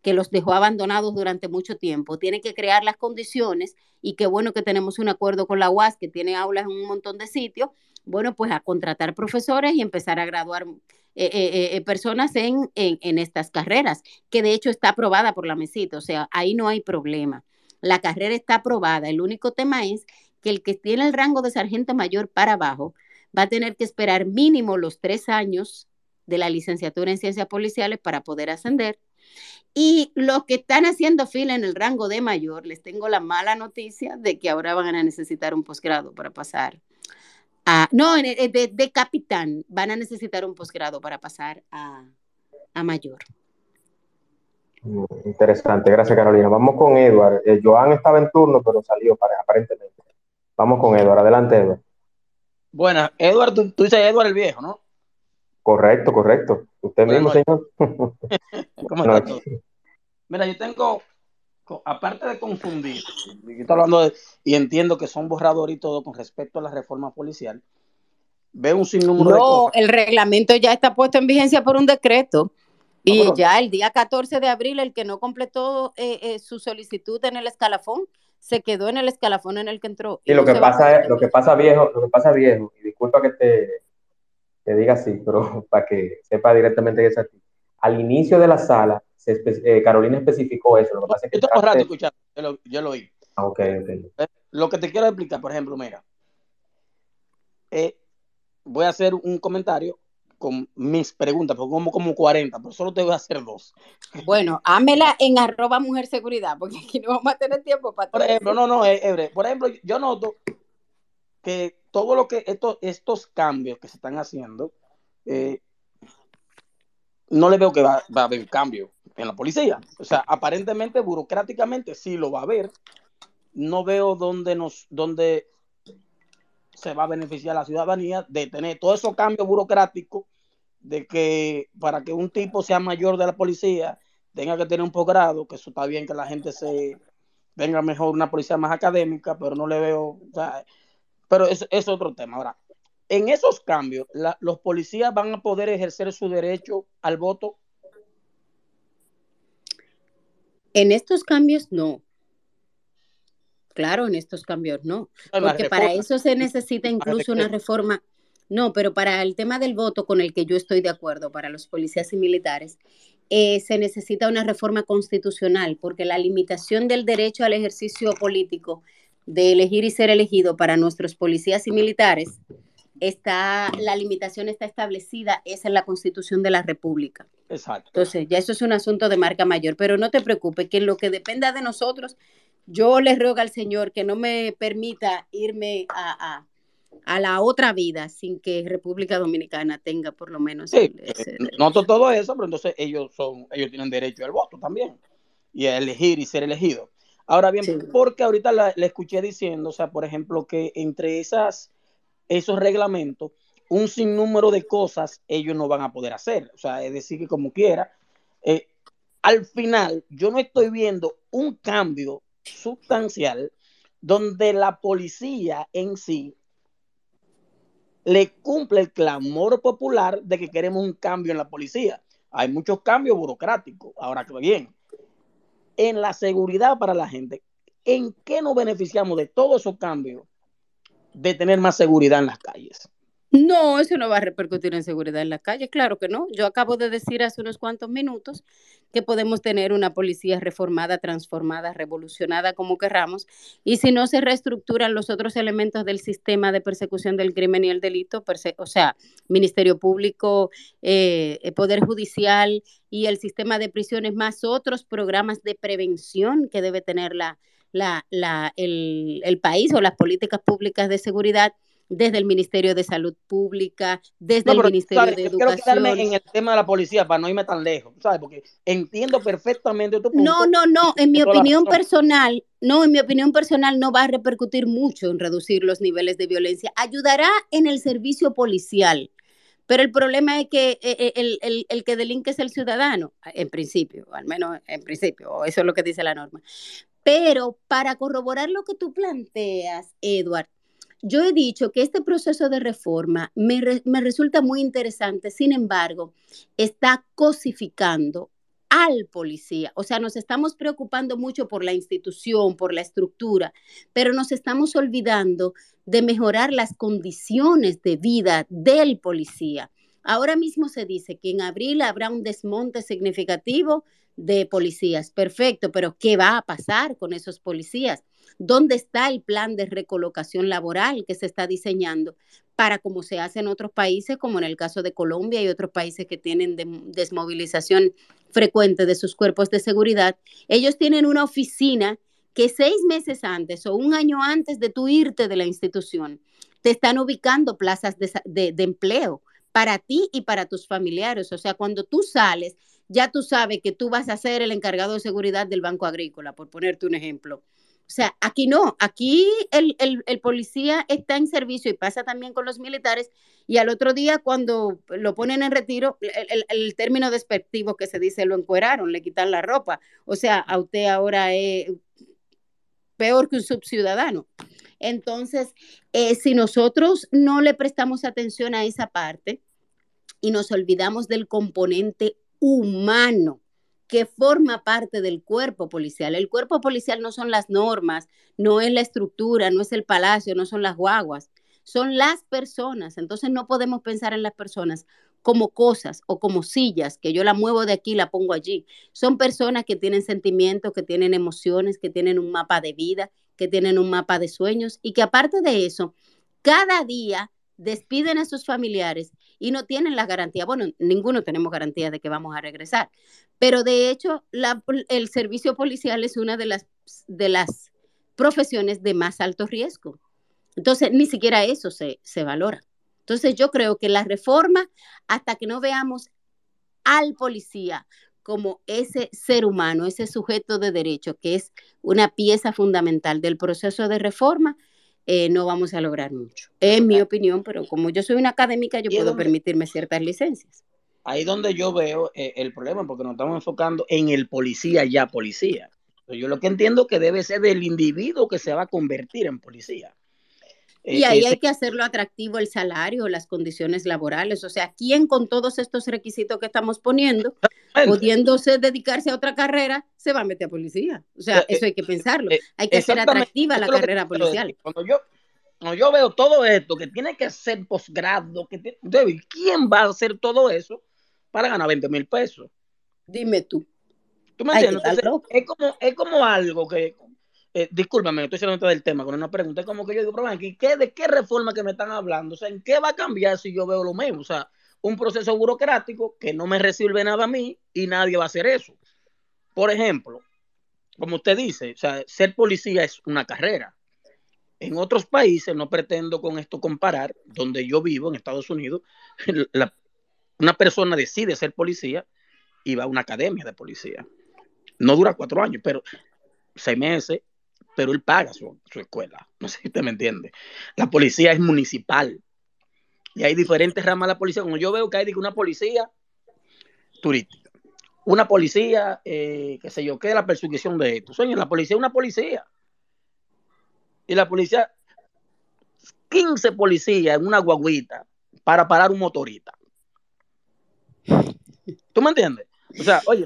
que los dejó abandonados durante mucho tiempo. Tiene que crear las condiciones y qué bueno que tenemos un acuerdo con la UAS que tiene aulas en un montón de sitios. Bueno, pues a contratar profesores y empezar a graduar eh, eh, eh, personas en, en, estas carreras, que de hecho está aprobada por la mesita, o sea, ahí no hay problema. La carrera está aprobada. El único tema es que el que tiene el rango de sargento mayor para abajo va a tener que esperar mínimo los tres años de la licenciatura en ciencias policiales para poder ascender. Y los que están haciendo fila en el rango de mayor, les tengo la mala noticia de que ahora van a necesitar un posgrado para pasar a, no, de, de capitán, van a necesitar un posgrado para pasar a, a mayor.
Interesante, gracias Carolina. Vamos con Edward. Eh, Joan estaba en turno, pero salió aparentemente. Vamos con Edward. Adelante, Edward.
Buenas, Edward, tú, dices Edward el viejo, ¿no?
Correcto, correcto. Usted mismo, señor.
¿Cómo está todo? Mira, yo tengo, aparte de confundir, estoy hablando de, y entiendo que son borradores y todo con respecto a la reforma policial, veo un sinnúmero
no,
de cosas.
el reglamento ya está puesto en vigencia por un decreto. Y ya el día 14 de abril, el que no completó eh, eh, su solicitud en el escalafón, se quedó en el escalafón en el que entró.
Y, lo que pasa es, lo que pasa viejo, lo que pasa viejo, y disculpa que te, te diga así, pero para que sepa directamente que es así. Al inicio de la sala, eh, Carolina especificó eso. Lo que pasa es que
yo tengo rato escuchando, yo lo, yo lo oí.
Ah, okay, okay.
Lo que te quiero explicar, por ejemplo, mira, voy a hacer un comentario con mis preguntas, porque como como 40, pero solo te voy a hacer dos.
Bueno, hámela en arroba mujer seguridad, porque aquí no vamos a tener tiempo para
Por ejemplo, no, no, Ebre, por ejemplo, yo noto que todo lo que estos, estos cambios que se están haciendo, eh, no le veo que va, a haber cambio en la policía. O sea, aparentemente, burocráticamente sí lo va a haber. No veo dónde nos, dónde se va a beneficiar la ciudadanía de tener todos esos cambios burocráticos de que para que un tipo sea mayor de la policía tenga que tener un posgrado, que eso está bien que la gente se venga mejor una policía más académica, pero no le veo, o sea, pero es, es, otro tema. Ahora, en esos cambios, la, los policías van a poder ejercer su derecho al voto.
En estos cambios no. Claro, en estos cambios no. Porque para eso se necesita incluso una reforma. No, pero para el tema del voto con el que yo estoy de acuerdo, para los policías y militares, eh, se necesita una reforma constitucional, porque la limitación del derecho al ejercicio político de elegir y ser elegido para nuestros policías y militares está, la limitación está establecida, es en la Constitución de la República.
Exacto.
Entonces, ya eso es un asunto de marca mayor, pero no te preocupes, que en lo que dependa de nosotros, yo le ruego al Señor que no me permita irme a, a, a la otra vida sin que República Dominicana tenga por lo menos
sí, ese noto todo eso, pero entonces ellos son, ellos tienen derecho al voto también y a elegir y ser elegidos. Ahora bien, sí. porque ahorita la, la, escuché diciendo, o sea, por ejemplo, que entre esas, esos reglamentos, un sinnúmero de cosas ellos no van a poder hacer. O sea, es decir, que como quiera, eh, al final yo no estoy viendo un cambio sustancial donde la policía en sí le cumple el clamor popular de que queremos un cambio en la policía. Hay muchos cambios burocráticos. Ahora que bien, en la seguridad para la gente, ¿en qué nos beneficiamos de todos esos cambios de tener más seguridad en las calles?
No, eso no va a repercutir en seguridad en las calles, claro que no. Yo acabo de decir hace unos cuantos minutos que podemos tener una policía reformada, transformada, revolucionada, como querramos, y si no se reestructuran los otros elementos del sistema de persecución del crimen y el delito, o sea, Ministerio Público, eh, Poder Judicial y el sistema de prisiones, más otros programas de prevención que debe tener la, la, la, el, el país o las políticas públicas de seguridad desde el Ministerio de Salud Pública, desde no, el Ministerio
¿sabes?
de Educación.
Quiero quedarme en el tema de la policía para no irme tan lejos, ¿sabes? Porque entiendo perfectamente tu punto.
No, no, no, en mi opinión personal, no, en mi opinión personal no va a repercutir mucho en reducir los niveles de violencia. Ayudará en el servicio policial. Pero el problema es que eh, el, el, el, que delinque es el ciudadano, en principio, al menos en principio, eso es lo que dice la norma. Pero para corroborar lo que tú planteas, Edward, yo he dicho que este proceso de reforma me, me, resulta muy interesante, sin embargo, está cosificando al policía. O sea, nos estamos preocupando mucho por la institución, por la estructura, pero nos estamos olvidando de mejorar las condiciones de vida del policía. Ahora mismo se dice que en abril habrá un desmonte significativo de policías. Perfecto, pero ¿qué va a pasar con esos policías? ¿Dónde está el plan de recolocación laboral que se está diseñando para como se hace en otros países, como en el caso de Colombia y otros países que tienen desmovilización frecuente de sus cuerpos de seguridad? Ellos tienen una oficina que seis meses antes o un año antes de tu irte de la institución, te están ubicando plazas de, empleo para ti y para tus familiares. O sea, cuando tú sales, ya tú sabes que tú vas a ser el encargado de seguridad del Banco Agrícola, por ponerte un ejemplo. O sea, aquí no, aquí el, policía está en servicio y pasa también con los militares y al otro día cuando lo ponen en retiro, el, término despectivo que se dice, lo encueraron, le quitan la ropa. O sea, a usted ahora es peor que un subciudadano. Entonces, eh, si nosotros no le prestamos atención a esa parte y nos olvidamos del componente humano, que forma parte del cuerpo policial. El cuerpo policial no son las normas, no es la estructura, no es el palacio, no son las guaguas, son las personas. Entonces no podemos pensar en las personas como cosas o como sillas, que yo la muevo de aquí y la pongo allí. Son personas que tienen sentimientos, que tienen emociones, que tienen un mapa de vida, que tienen un mapa de sueños y que aparte de eso, cada día despiden a sus familiares y no tienen la garantía. Bueno, ninguno tenemos garantía de que vamos a regresar, pero de hecho el servicio policial es una de las, de las profesiones de más alto riesgo. Entonces, ni siquiera eso se, se valora. Entonces, yo creo que la reforma, hasta que no veamos al policía como ese ser humano, ese sujeto de derecho, que es una pieza fundamental del proceso de reforma, eh, no vamos a lograr mucho. Es mi opinión, pero como yo soy una académica, yo puedo permitirme ciertas licencias.
Ahí donde yo veo eh, el problema, porque nos estamos enfocando en el policía ya policía. Yo lo que entiendo que debe ser del individuo que se va a convertir en policía.
Y ahí hay que hacerlo atractivo el salario, las condiciones laborales. O sea, ¿quién con todos estos requisitos que estamos poniendo, pudiéndose dedicarse a otra carrera, se va a meter a policía? O sea, eh, eso hay que pensarlo. Eh, hay que hacer atractiva la carrera policial.
Cuando yo, cuando yo veo todo esto, que tiene que ser posgrado, que ¿quién va a hacer todo eso para ganar 20 mil pesos?
Dime tú.
¿Tú me entiendes? es, como, es como algo que, eh, discúlpame, estoy hablando del tema, con una pregunta, como que yo digo, pero ¿qué, ¿de qué reforma que me están hablando? O sea, ¿en qué va a cambiar si yo veo lo mismo? O sea, un proceso burocrático que no me resuelve nada a mí y nadie va a hacer eso. Por ejemplo, como usted dice, o sea, ser policía es una carrera. En otros países, no pretendo con esto comparar, donde yo vivo, en Estados Unidos, una persona decide ser policía y va a una academia de policía. No dura cuatro años, pero seis meses, pero él paga su, escuela. No sé si usted me entiende. La policía es municipal. Y hay diferentes ramas de la policía. Como yo veo que hay una policía turística, una policía, eh, qué sé yo, que es la persecución de esto. Sueño, la policía es una policía. Y la policía, 15 policías en una guaguita para parar un motorista. ¿Tú me entiendes? O sea, oye,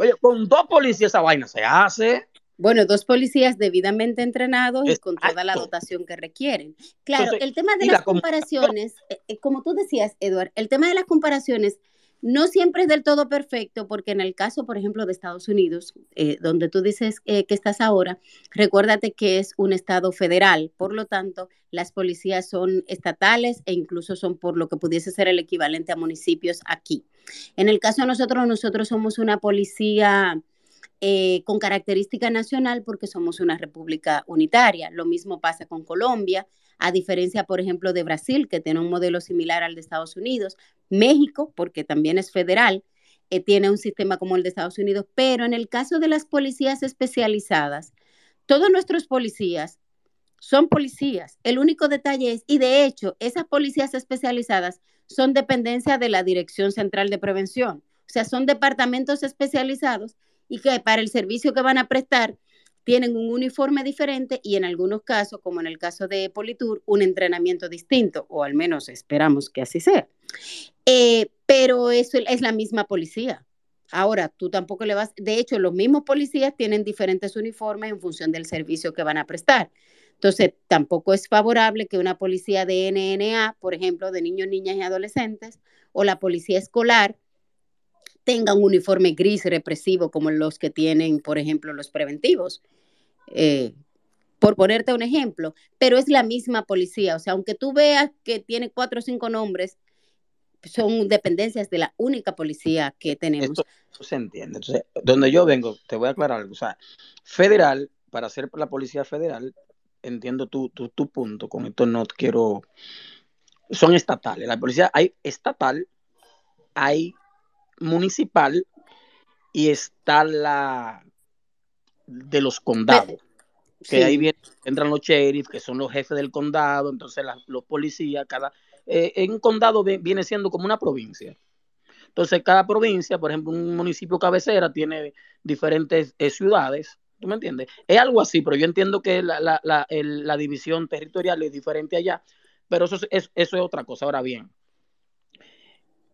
oye, con dos policías esa vaina se hace.
Bueno, dos policías debidamente entrenados y con toda la dotación que requieren. Claro, el tema de las comparaciones, eh, eh, como tú decías, Eduard, el tema de las comparaciones no siempre es del todo perfecto porque en el caso, por ejemplo, de Estados Unidos, eh, donde tú dices que estás ahora, recuérdate que es un estado federal, por lo tanto, las policías son estatales e incluso son por lo que pudiese ser el equivalente a municipios aquí. En el caso de nosotros, nosotros somos una policía eh, con característica nacional porque somos una república unitaria. Lo mismo pasa con Colombia, a diferencia, por ejemplo, de Brasil, que tiene un modelo similar al de Estados Unidos. México, porque también es federal, eh, tiene un sistema como el de Estados Unidos, pero en el caso de las policías especializadas, todos nuestros policías son policías. El único detalle es, y de hecho, esas policías especializadas son dependencia de la Dirección Central de Prevención, o sea, son departamentos especializados y que para el servicio que van a prestar tienen un uniforme diferente y en algunos casos, como en el caso de Politur, un entrenamiento distinto, o al menos esperamos que así sea. Eh, pero eso es la misma policía. Ahora, tú tampoco le vas, de hecho, los mismos policías tienen diferentes uniformes en función del servicio que van a prestar. Entonces, tampoco es favorable que una policía de NNA, por ejemplo, de niños, niñas y adolescentes, o la policía escolar, tenga un uniforme gris represivo como los que tienen, por ejemplo, los preventivos. Eh, por ponerte un ejemplo, pero es la misma policía. O sea, aunque tú veas que tiene cuatro o cinco nombres, son dependencias de la única policía que tenemos.
Esto se entiende. Entonces, donde yo vengo, te voy a aclarar algo. O sea, federal, para ser la policía federal, entiendo tu, tu, tu punto. Con esto no quiero. Son estatales. La policía hay estatal, hay municipal y está la de los condados. Que ahí vienen, entran los sheriffs, que son los jefes del condado, entonces la, los policías, cada, eh, en un condado viene siendo como una provincia. Entonces, cada provincia, por ejemplo, un municipio cabecera tiene diferentes eh, ciudades, ¿tú me entiendes? Es algo así, pero yo entiendo que la, la, la, el, la división territorial es diferente allá, pero eso es, eso es otra cosa. Ahora bien,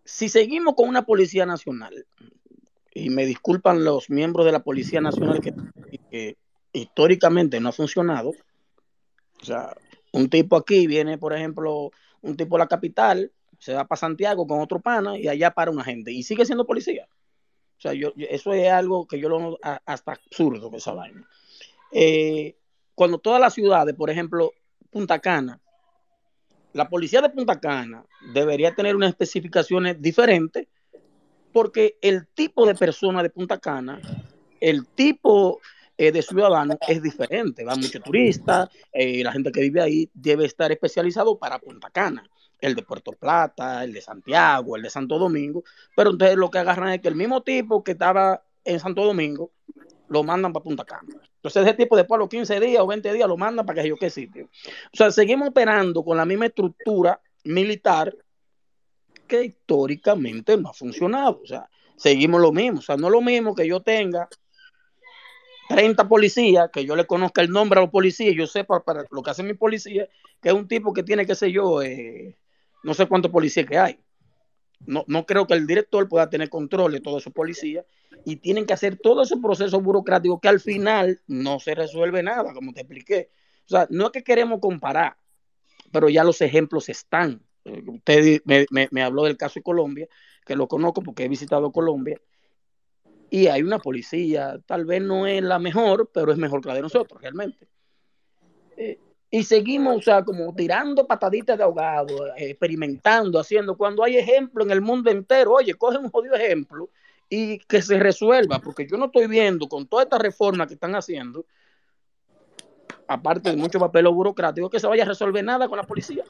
si seguimos con una policía nacional, y me disculpan los miembros de la Policía Nacional que, históricamente no ha funcionado, o sea, un tipo aquí viene, por ejemplo, un tipo de la capital, se va para Santiago con otro pana y allá para una gente y sigue siendo policía. O sea, yo eso es algo que yo lo hasta absurdo que esa vaina. Eh, cuando todas las ciudades, por ejemplo, Punta Cana, la policía de Punta Cana debería tener unas especificaciones diferentes porque el tipo de persona de Punta Cana, el tipo eh, de ciudadano es diferente. Va mucho turista, eh, la gente que vive ahí debe estar especializado para Punta Cana. El de Puerto Plata, el de Santiago, el de Santo Domingo. Pero entonces lo que agarran es que el mismo tipo que estaba en Santo Domingo lo mandan para Punta Cana. Entonces ese tipo después a los 15 días o 20 días lo mandan para que yo qué sitio. O sea, seguimos operando con la misma estructura militar que históricamente no ha funcionado. O sea, seguimos lo mismo. O sea, no es lo mismo que yo tenga 30 policías, que yo le conozca el nombre a los policías, yo sepa para lo que hace mi policía, que es un tipo que tiene, qué sé yo, eh, no sé cuántos policías que hay. No, no creo que el director pueda tener control de todos esos policías y tienen que hacer todo ese proceso burocrático que al final no se resuelve nada, como te expliqué. O sea, no es que queremos comparar, pero ya los ejemplos están. Usted me, me, habló del caso de Colombia, que lo conozco porque he visitado Colombia, y hay una policía, tal vez no es la mejor, pero es mejor que la de nosotros, realmente. Eh, y seguimos, o sea, como tirando pataditas de ahogado, eh, experimentando, haciendo, cuando hay ejemplo en el mundo entero, oye, coge un jodido ejemplo y que se resuelva, porque yo no estoy viendo con toda esta reforma que están haciendo, aparte de mucho papel burocrático, que se vaya a resolver nada con la policía.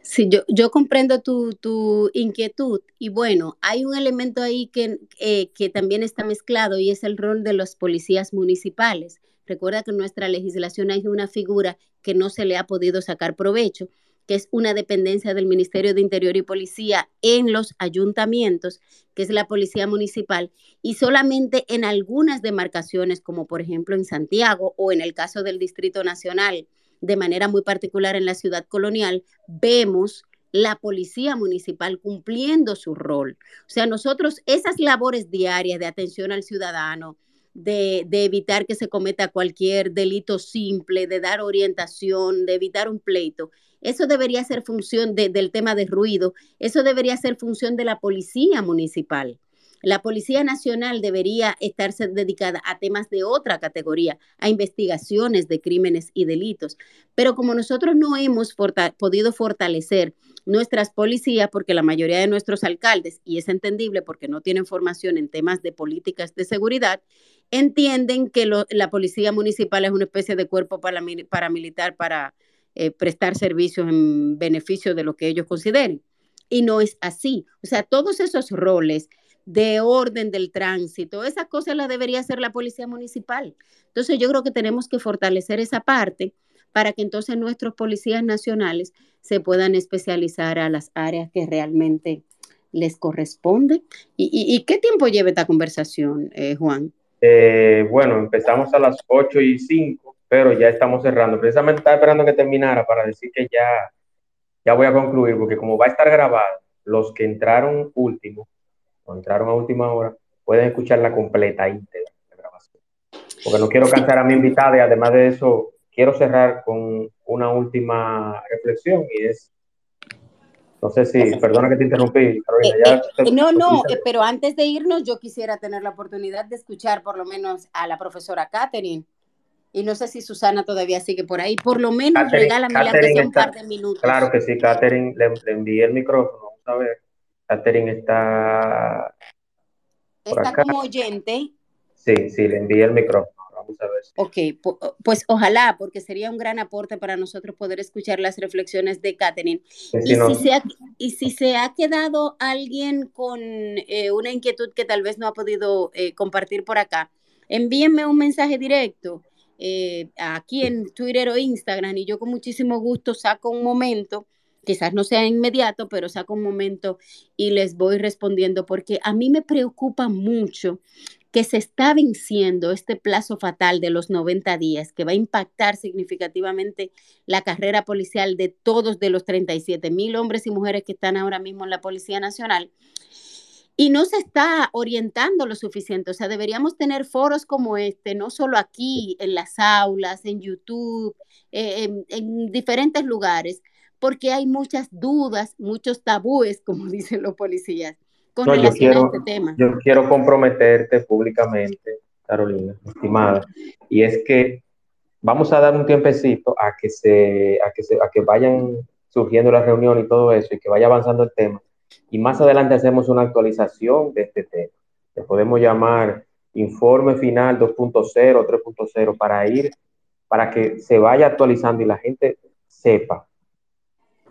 Sí, yo, yo comprendo tu, tu, inquietud y bueno, hay un elemento ahí que, eh, que también está mezclado y es el rol de los policías municipales. Recuerda que en nuestra legislación hay una figura que no se le ha podido sacar provecho, que es una dependencia del Ministerio de Interior y Policía en los ayuntamientos, que es la Policía Municipal, y solamente en algunas demarcaciones, como por ejemplo en Santiago o en el caso del Distrito Nacional, de manera muy particular en la ciudad colonial, vemos la policía municipal cumpliendo su rol. O sea, nosotros esas labores diarias de atención al ciudadano, de, de, evitar que se cometa cualquier delito simple, de dar orientación, de evitar un pleito, eso debería ser función de, del tema de ruido, eso debería ser función de la policía municipal. La Policía Nacional debería estarse dedicada a temas de otra categoría, a investigaciones de crímenes y delitos. Pero como nosotros no hemos podido fortalecer nuestras policías, porque la mayoría de nuestros alcaldes, y es entendible porque no tienen formación en temas de políticas de seguridad, entienden que la policía municipal es una especie de cuerpo paramilitar para eh, prestar servicios en beneficio de lo que ellos consideren. Y no es así. O sea, todos esos roles de orden del tránsito, esas cosas las debería hacer la policía municipal. Entonces yo creo que tenemos que fortalecer esa parte para que entonces nuestros policías nacionales se puedan especializar a las áreas que realmente les corresponde. ¿Y, y, qué tiempo lleva esta conversación, eh, Juan?
Eh, bueno, empezamos a las 8 y 5, pero ya estamos cerrando. Precisamente estaba esperando que terminara para decir que ya, ya voy a concluir, porque como va a estar grabado, los que entraron último, o entraron a última hora, pueden escuchar la completa íntegra de grabación. Porque no quiero cansar a mi invitada y además de eso, quiero cerrar con una última reflexión y es no sé si, perdona que te interrumpí,
Carolina. Eh, eh, no, no, eh, pero antes de irnos, yo quisiera tener la oportunidad de escuchar por lo menos a la profesora Catherine. Y no sé si Susana todavía sigue por ahí. Por lo menos regálame la un par de minutos.
Claro que sí, Catherine, le, envié el micrófono. Vamos a ver. Catherine está.
está como oyente.
Sí, sí, le envié el micrófono. Vamos a ver.
Ok, pues ojalá, porque sería un gran aporte para nosotros poder escuchar las reflexiones de Catherine. y, si se ha, y, si se ha, quedado alguien con eh, una inquietud que tal vez no ha podido eh, compartir por acá, envíenme un mensaje directo. Eh, aquí en Twitter o Instagram y yo con muchísimo gusto saco un momento quizás no sea inmediato, pero saco un momento y les voy respondiendo porque a mí me preocupa mucho que se está venciendo este plazo fatal de los 90 días, que va a impactar significativamente la carrera policial de todos de los 37 mil hombres y mujeres que están ahora mismo en la Policía Nacional. Y no se está orientando lo suficiente. O sea, deberíamos tener foros como este, no solo aquí, en las aulas, en YouTube, eh, en diferentes lugares, porque hay muchas dudas, muchos tabúes, como dicen los policías con relación
quiero,
a este tema.
Yo quiero comprometerte públicamente, Carolina, estimada, y es que vamos a dar un tiempecito a que se, a que se, a que vayan surgiendo las reuniones y todo eso, y que vaya avanzando el tema. Y más adelante hacemos una actualización de este tema. Le podemos llamar informe final 2.0, 3.0, para ir, para que se vaya actualizando y la gente sepa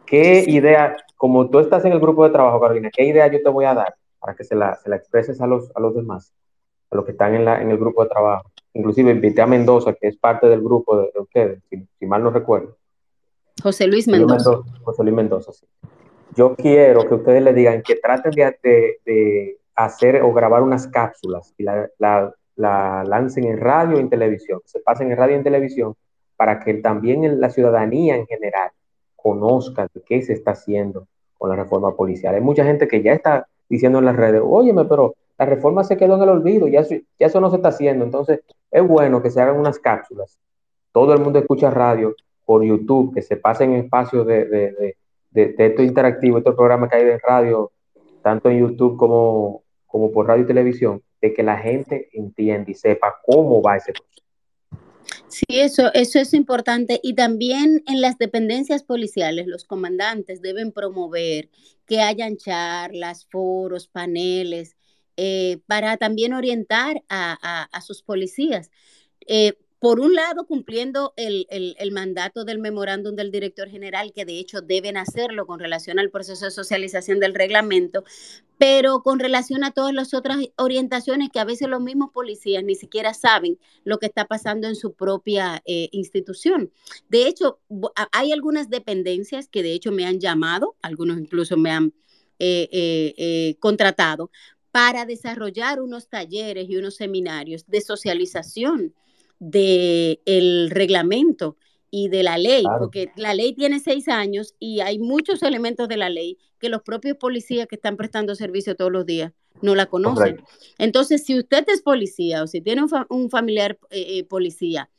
qué idea como tú estás en el grupo de trabajo, Carolina, ¿qué idea yo te voy a dar para que se la, se la expreses a los, a los demás, a los que están en, la, en el grupo de trabajo? Inclusive invité a Mendoza, que es parte del grupo de, ustedes, si, mal no recuerdo.
José Luis Mendoza.
José Luis Mendoza, sí. Yo quiero que ustedes le digan que traten de, de, hacer o grabar unas cápsulas y la, la, la, lancen en radio y en televisión, se pasen en radio y en televisión, para que también la ciudadanía en general conozca de qué se está haciendo con la reforma policial. Hay mucha gente que ya está diciendo en las redes, óyeme, pero la reforma se quedó en el olvido, ya, ya eso no se está haciendo. Entonces, es bueno que se hagan unas cápsulas. Todo el mundo escucha radio por YouTube, que se pasen espacios de, de, de, de, interactivo, estos programas que hay de radio, tanto en YouTube como, como por radio y televisión, de que la gente entienda y sepa cómo va ese proceso.
Sí, eso, eso es importante. Y también en las dependencias policiales, los comandantes deben promover que hayan charlas, foros, paneles, eh, para también orientar a, sus policías. Eh, por un lado, cumpliendo el, el, mandato del memorándum del director general, que de hecho deben hacerlo con relación al proceso de socialización del reglamento, pero con relación a todas las otras orientaciones que a veces los mismos policías ni siquiera saben lo que está pasando en su propia eh, institución. De hecho, hay algunas dependencias que de hecho me han llamado, algunos incluso me han eh, eh, contratado para desarrollar unos talleres y unos seminarios de socialización del reglamento y de la ley, porque la ley tiene seis años y hay muchos elementos de la ley que los propios policías que están prestando servicio todos los días no la conocen. Entonces, si usted es policía o si tiene un, familiar eh, eh, policía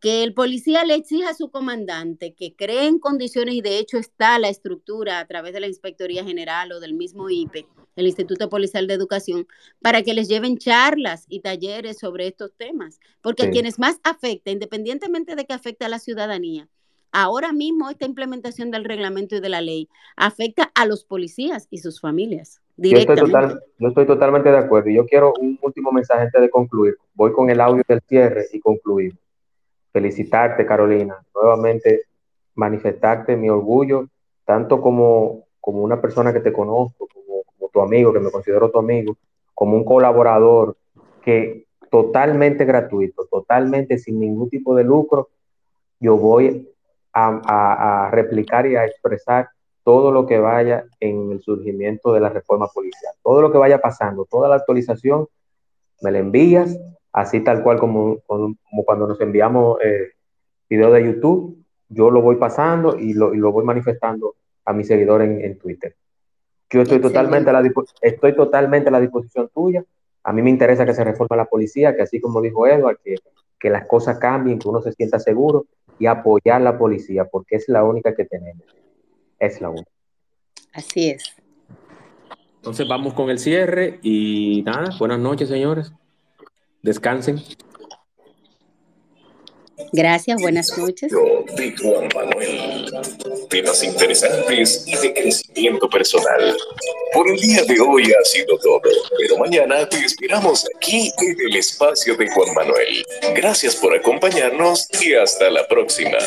que el policía le exija a su comandante que cree en condiciones y de hecho está la estructura a través de la Inspectoría General o del mismo IPE, el Instituto Policial de Educación, para que les lleven charlas y talleres sobre estos temas, porque a quienes más afecta, independientemente de que afecte a la ciudadanía, ahora mismo esta implementación del reglamento y de la ley afecta a los policías y sus familias.
Yo estoy, yo estoy totalmente de acuerdo. Y yo quiero un último mensaje antes de concluir. Voy con el audio del cierre y concluimos felicitarte, Carolina, nuevamente manifestarte mi orgullo, tanto como, como una persona que te conozco, como, tu amigo, que me considero tu amigo, como un colaborador que totalmente gratuito, totalmente sin ningún tipo de lucro, yo voy a, a, replicar y a expresar todo lo que vaya en el surgimiento de la reforma policial, todo lo que vaya pasando, toda la actualización, me la envías así tal cual como, como, cuando nos enviamos eh, videos de YouTube, yo lo voy pasando y lo, y lo voy manifestando a mis seguidores en, Twitter. Yo estoy totalmente, a la, estoy totalmente a la disposición tuya. A mí me interesa que se reforme la policía, que así como dijo Edward, que, que las cosas cambien, que uno se sienta seguro y apoyar la policía, porque es la única que tenemos. Es la única.
Así es.
Entonces vamos con el cierre y nada, buenas noches, señores. Descansen.
Gracias, buenas noches.
De Juan Manuel. Temas interesantes y de crecimiento personal. Por el día de hoy ha sido todo, pero mañana te esperamos aquí en el espacio de Juan Manuel. Gracias por acompañarnos y hasta la próxima.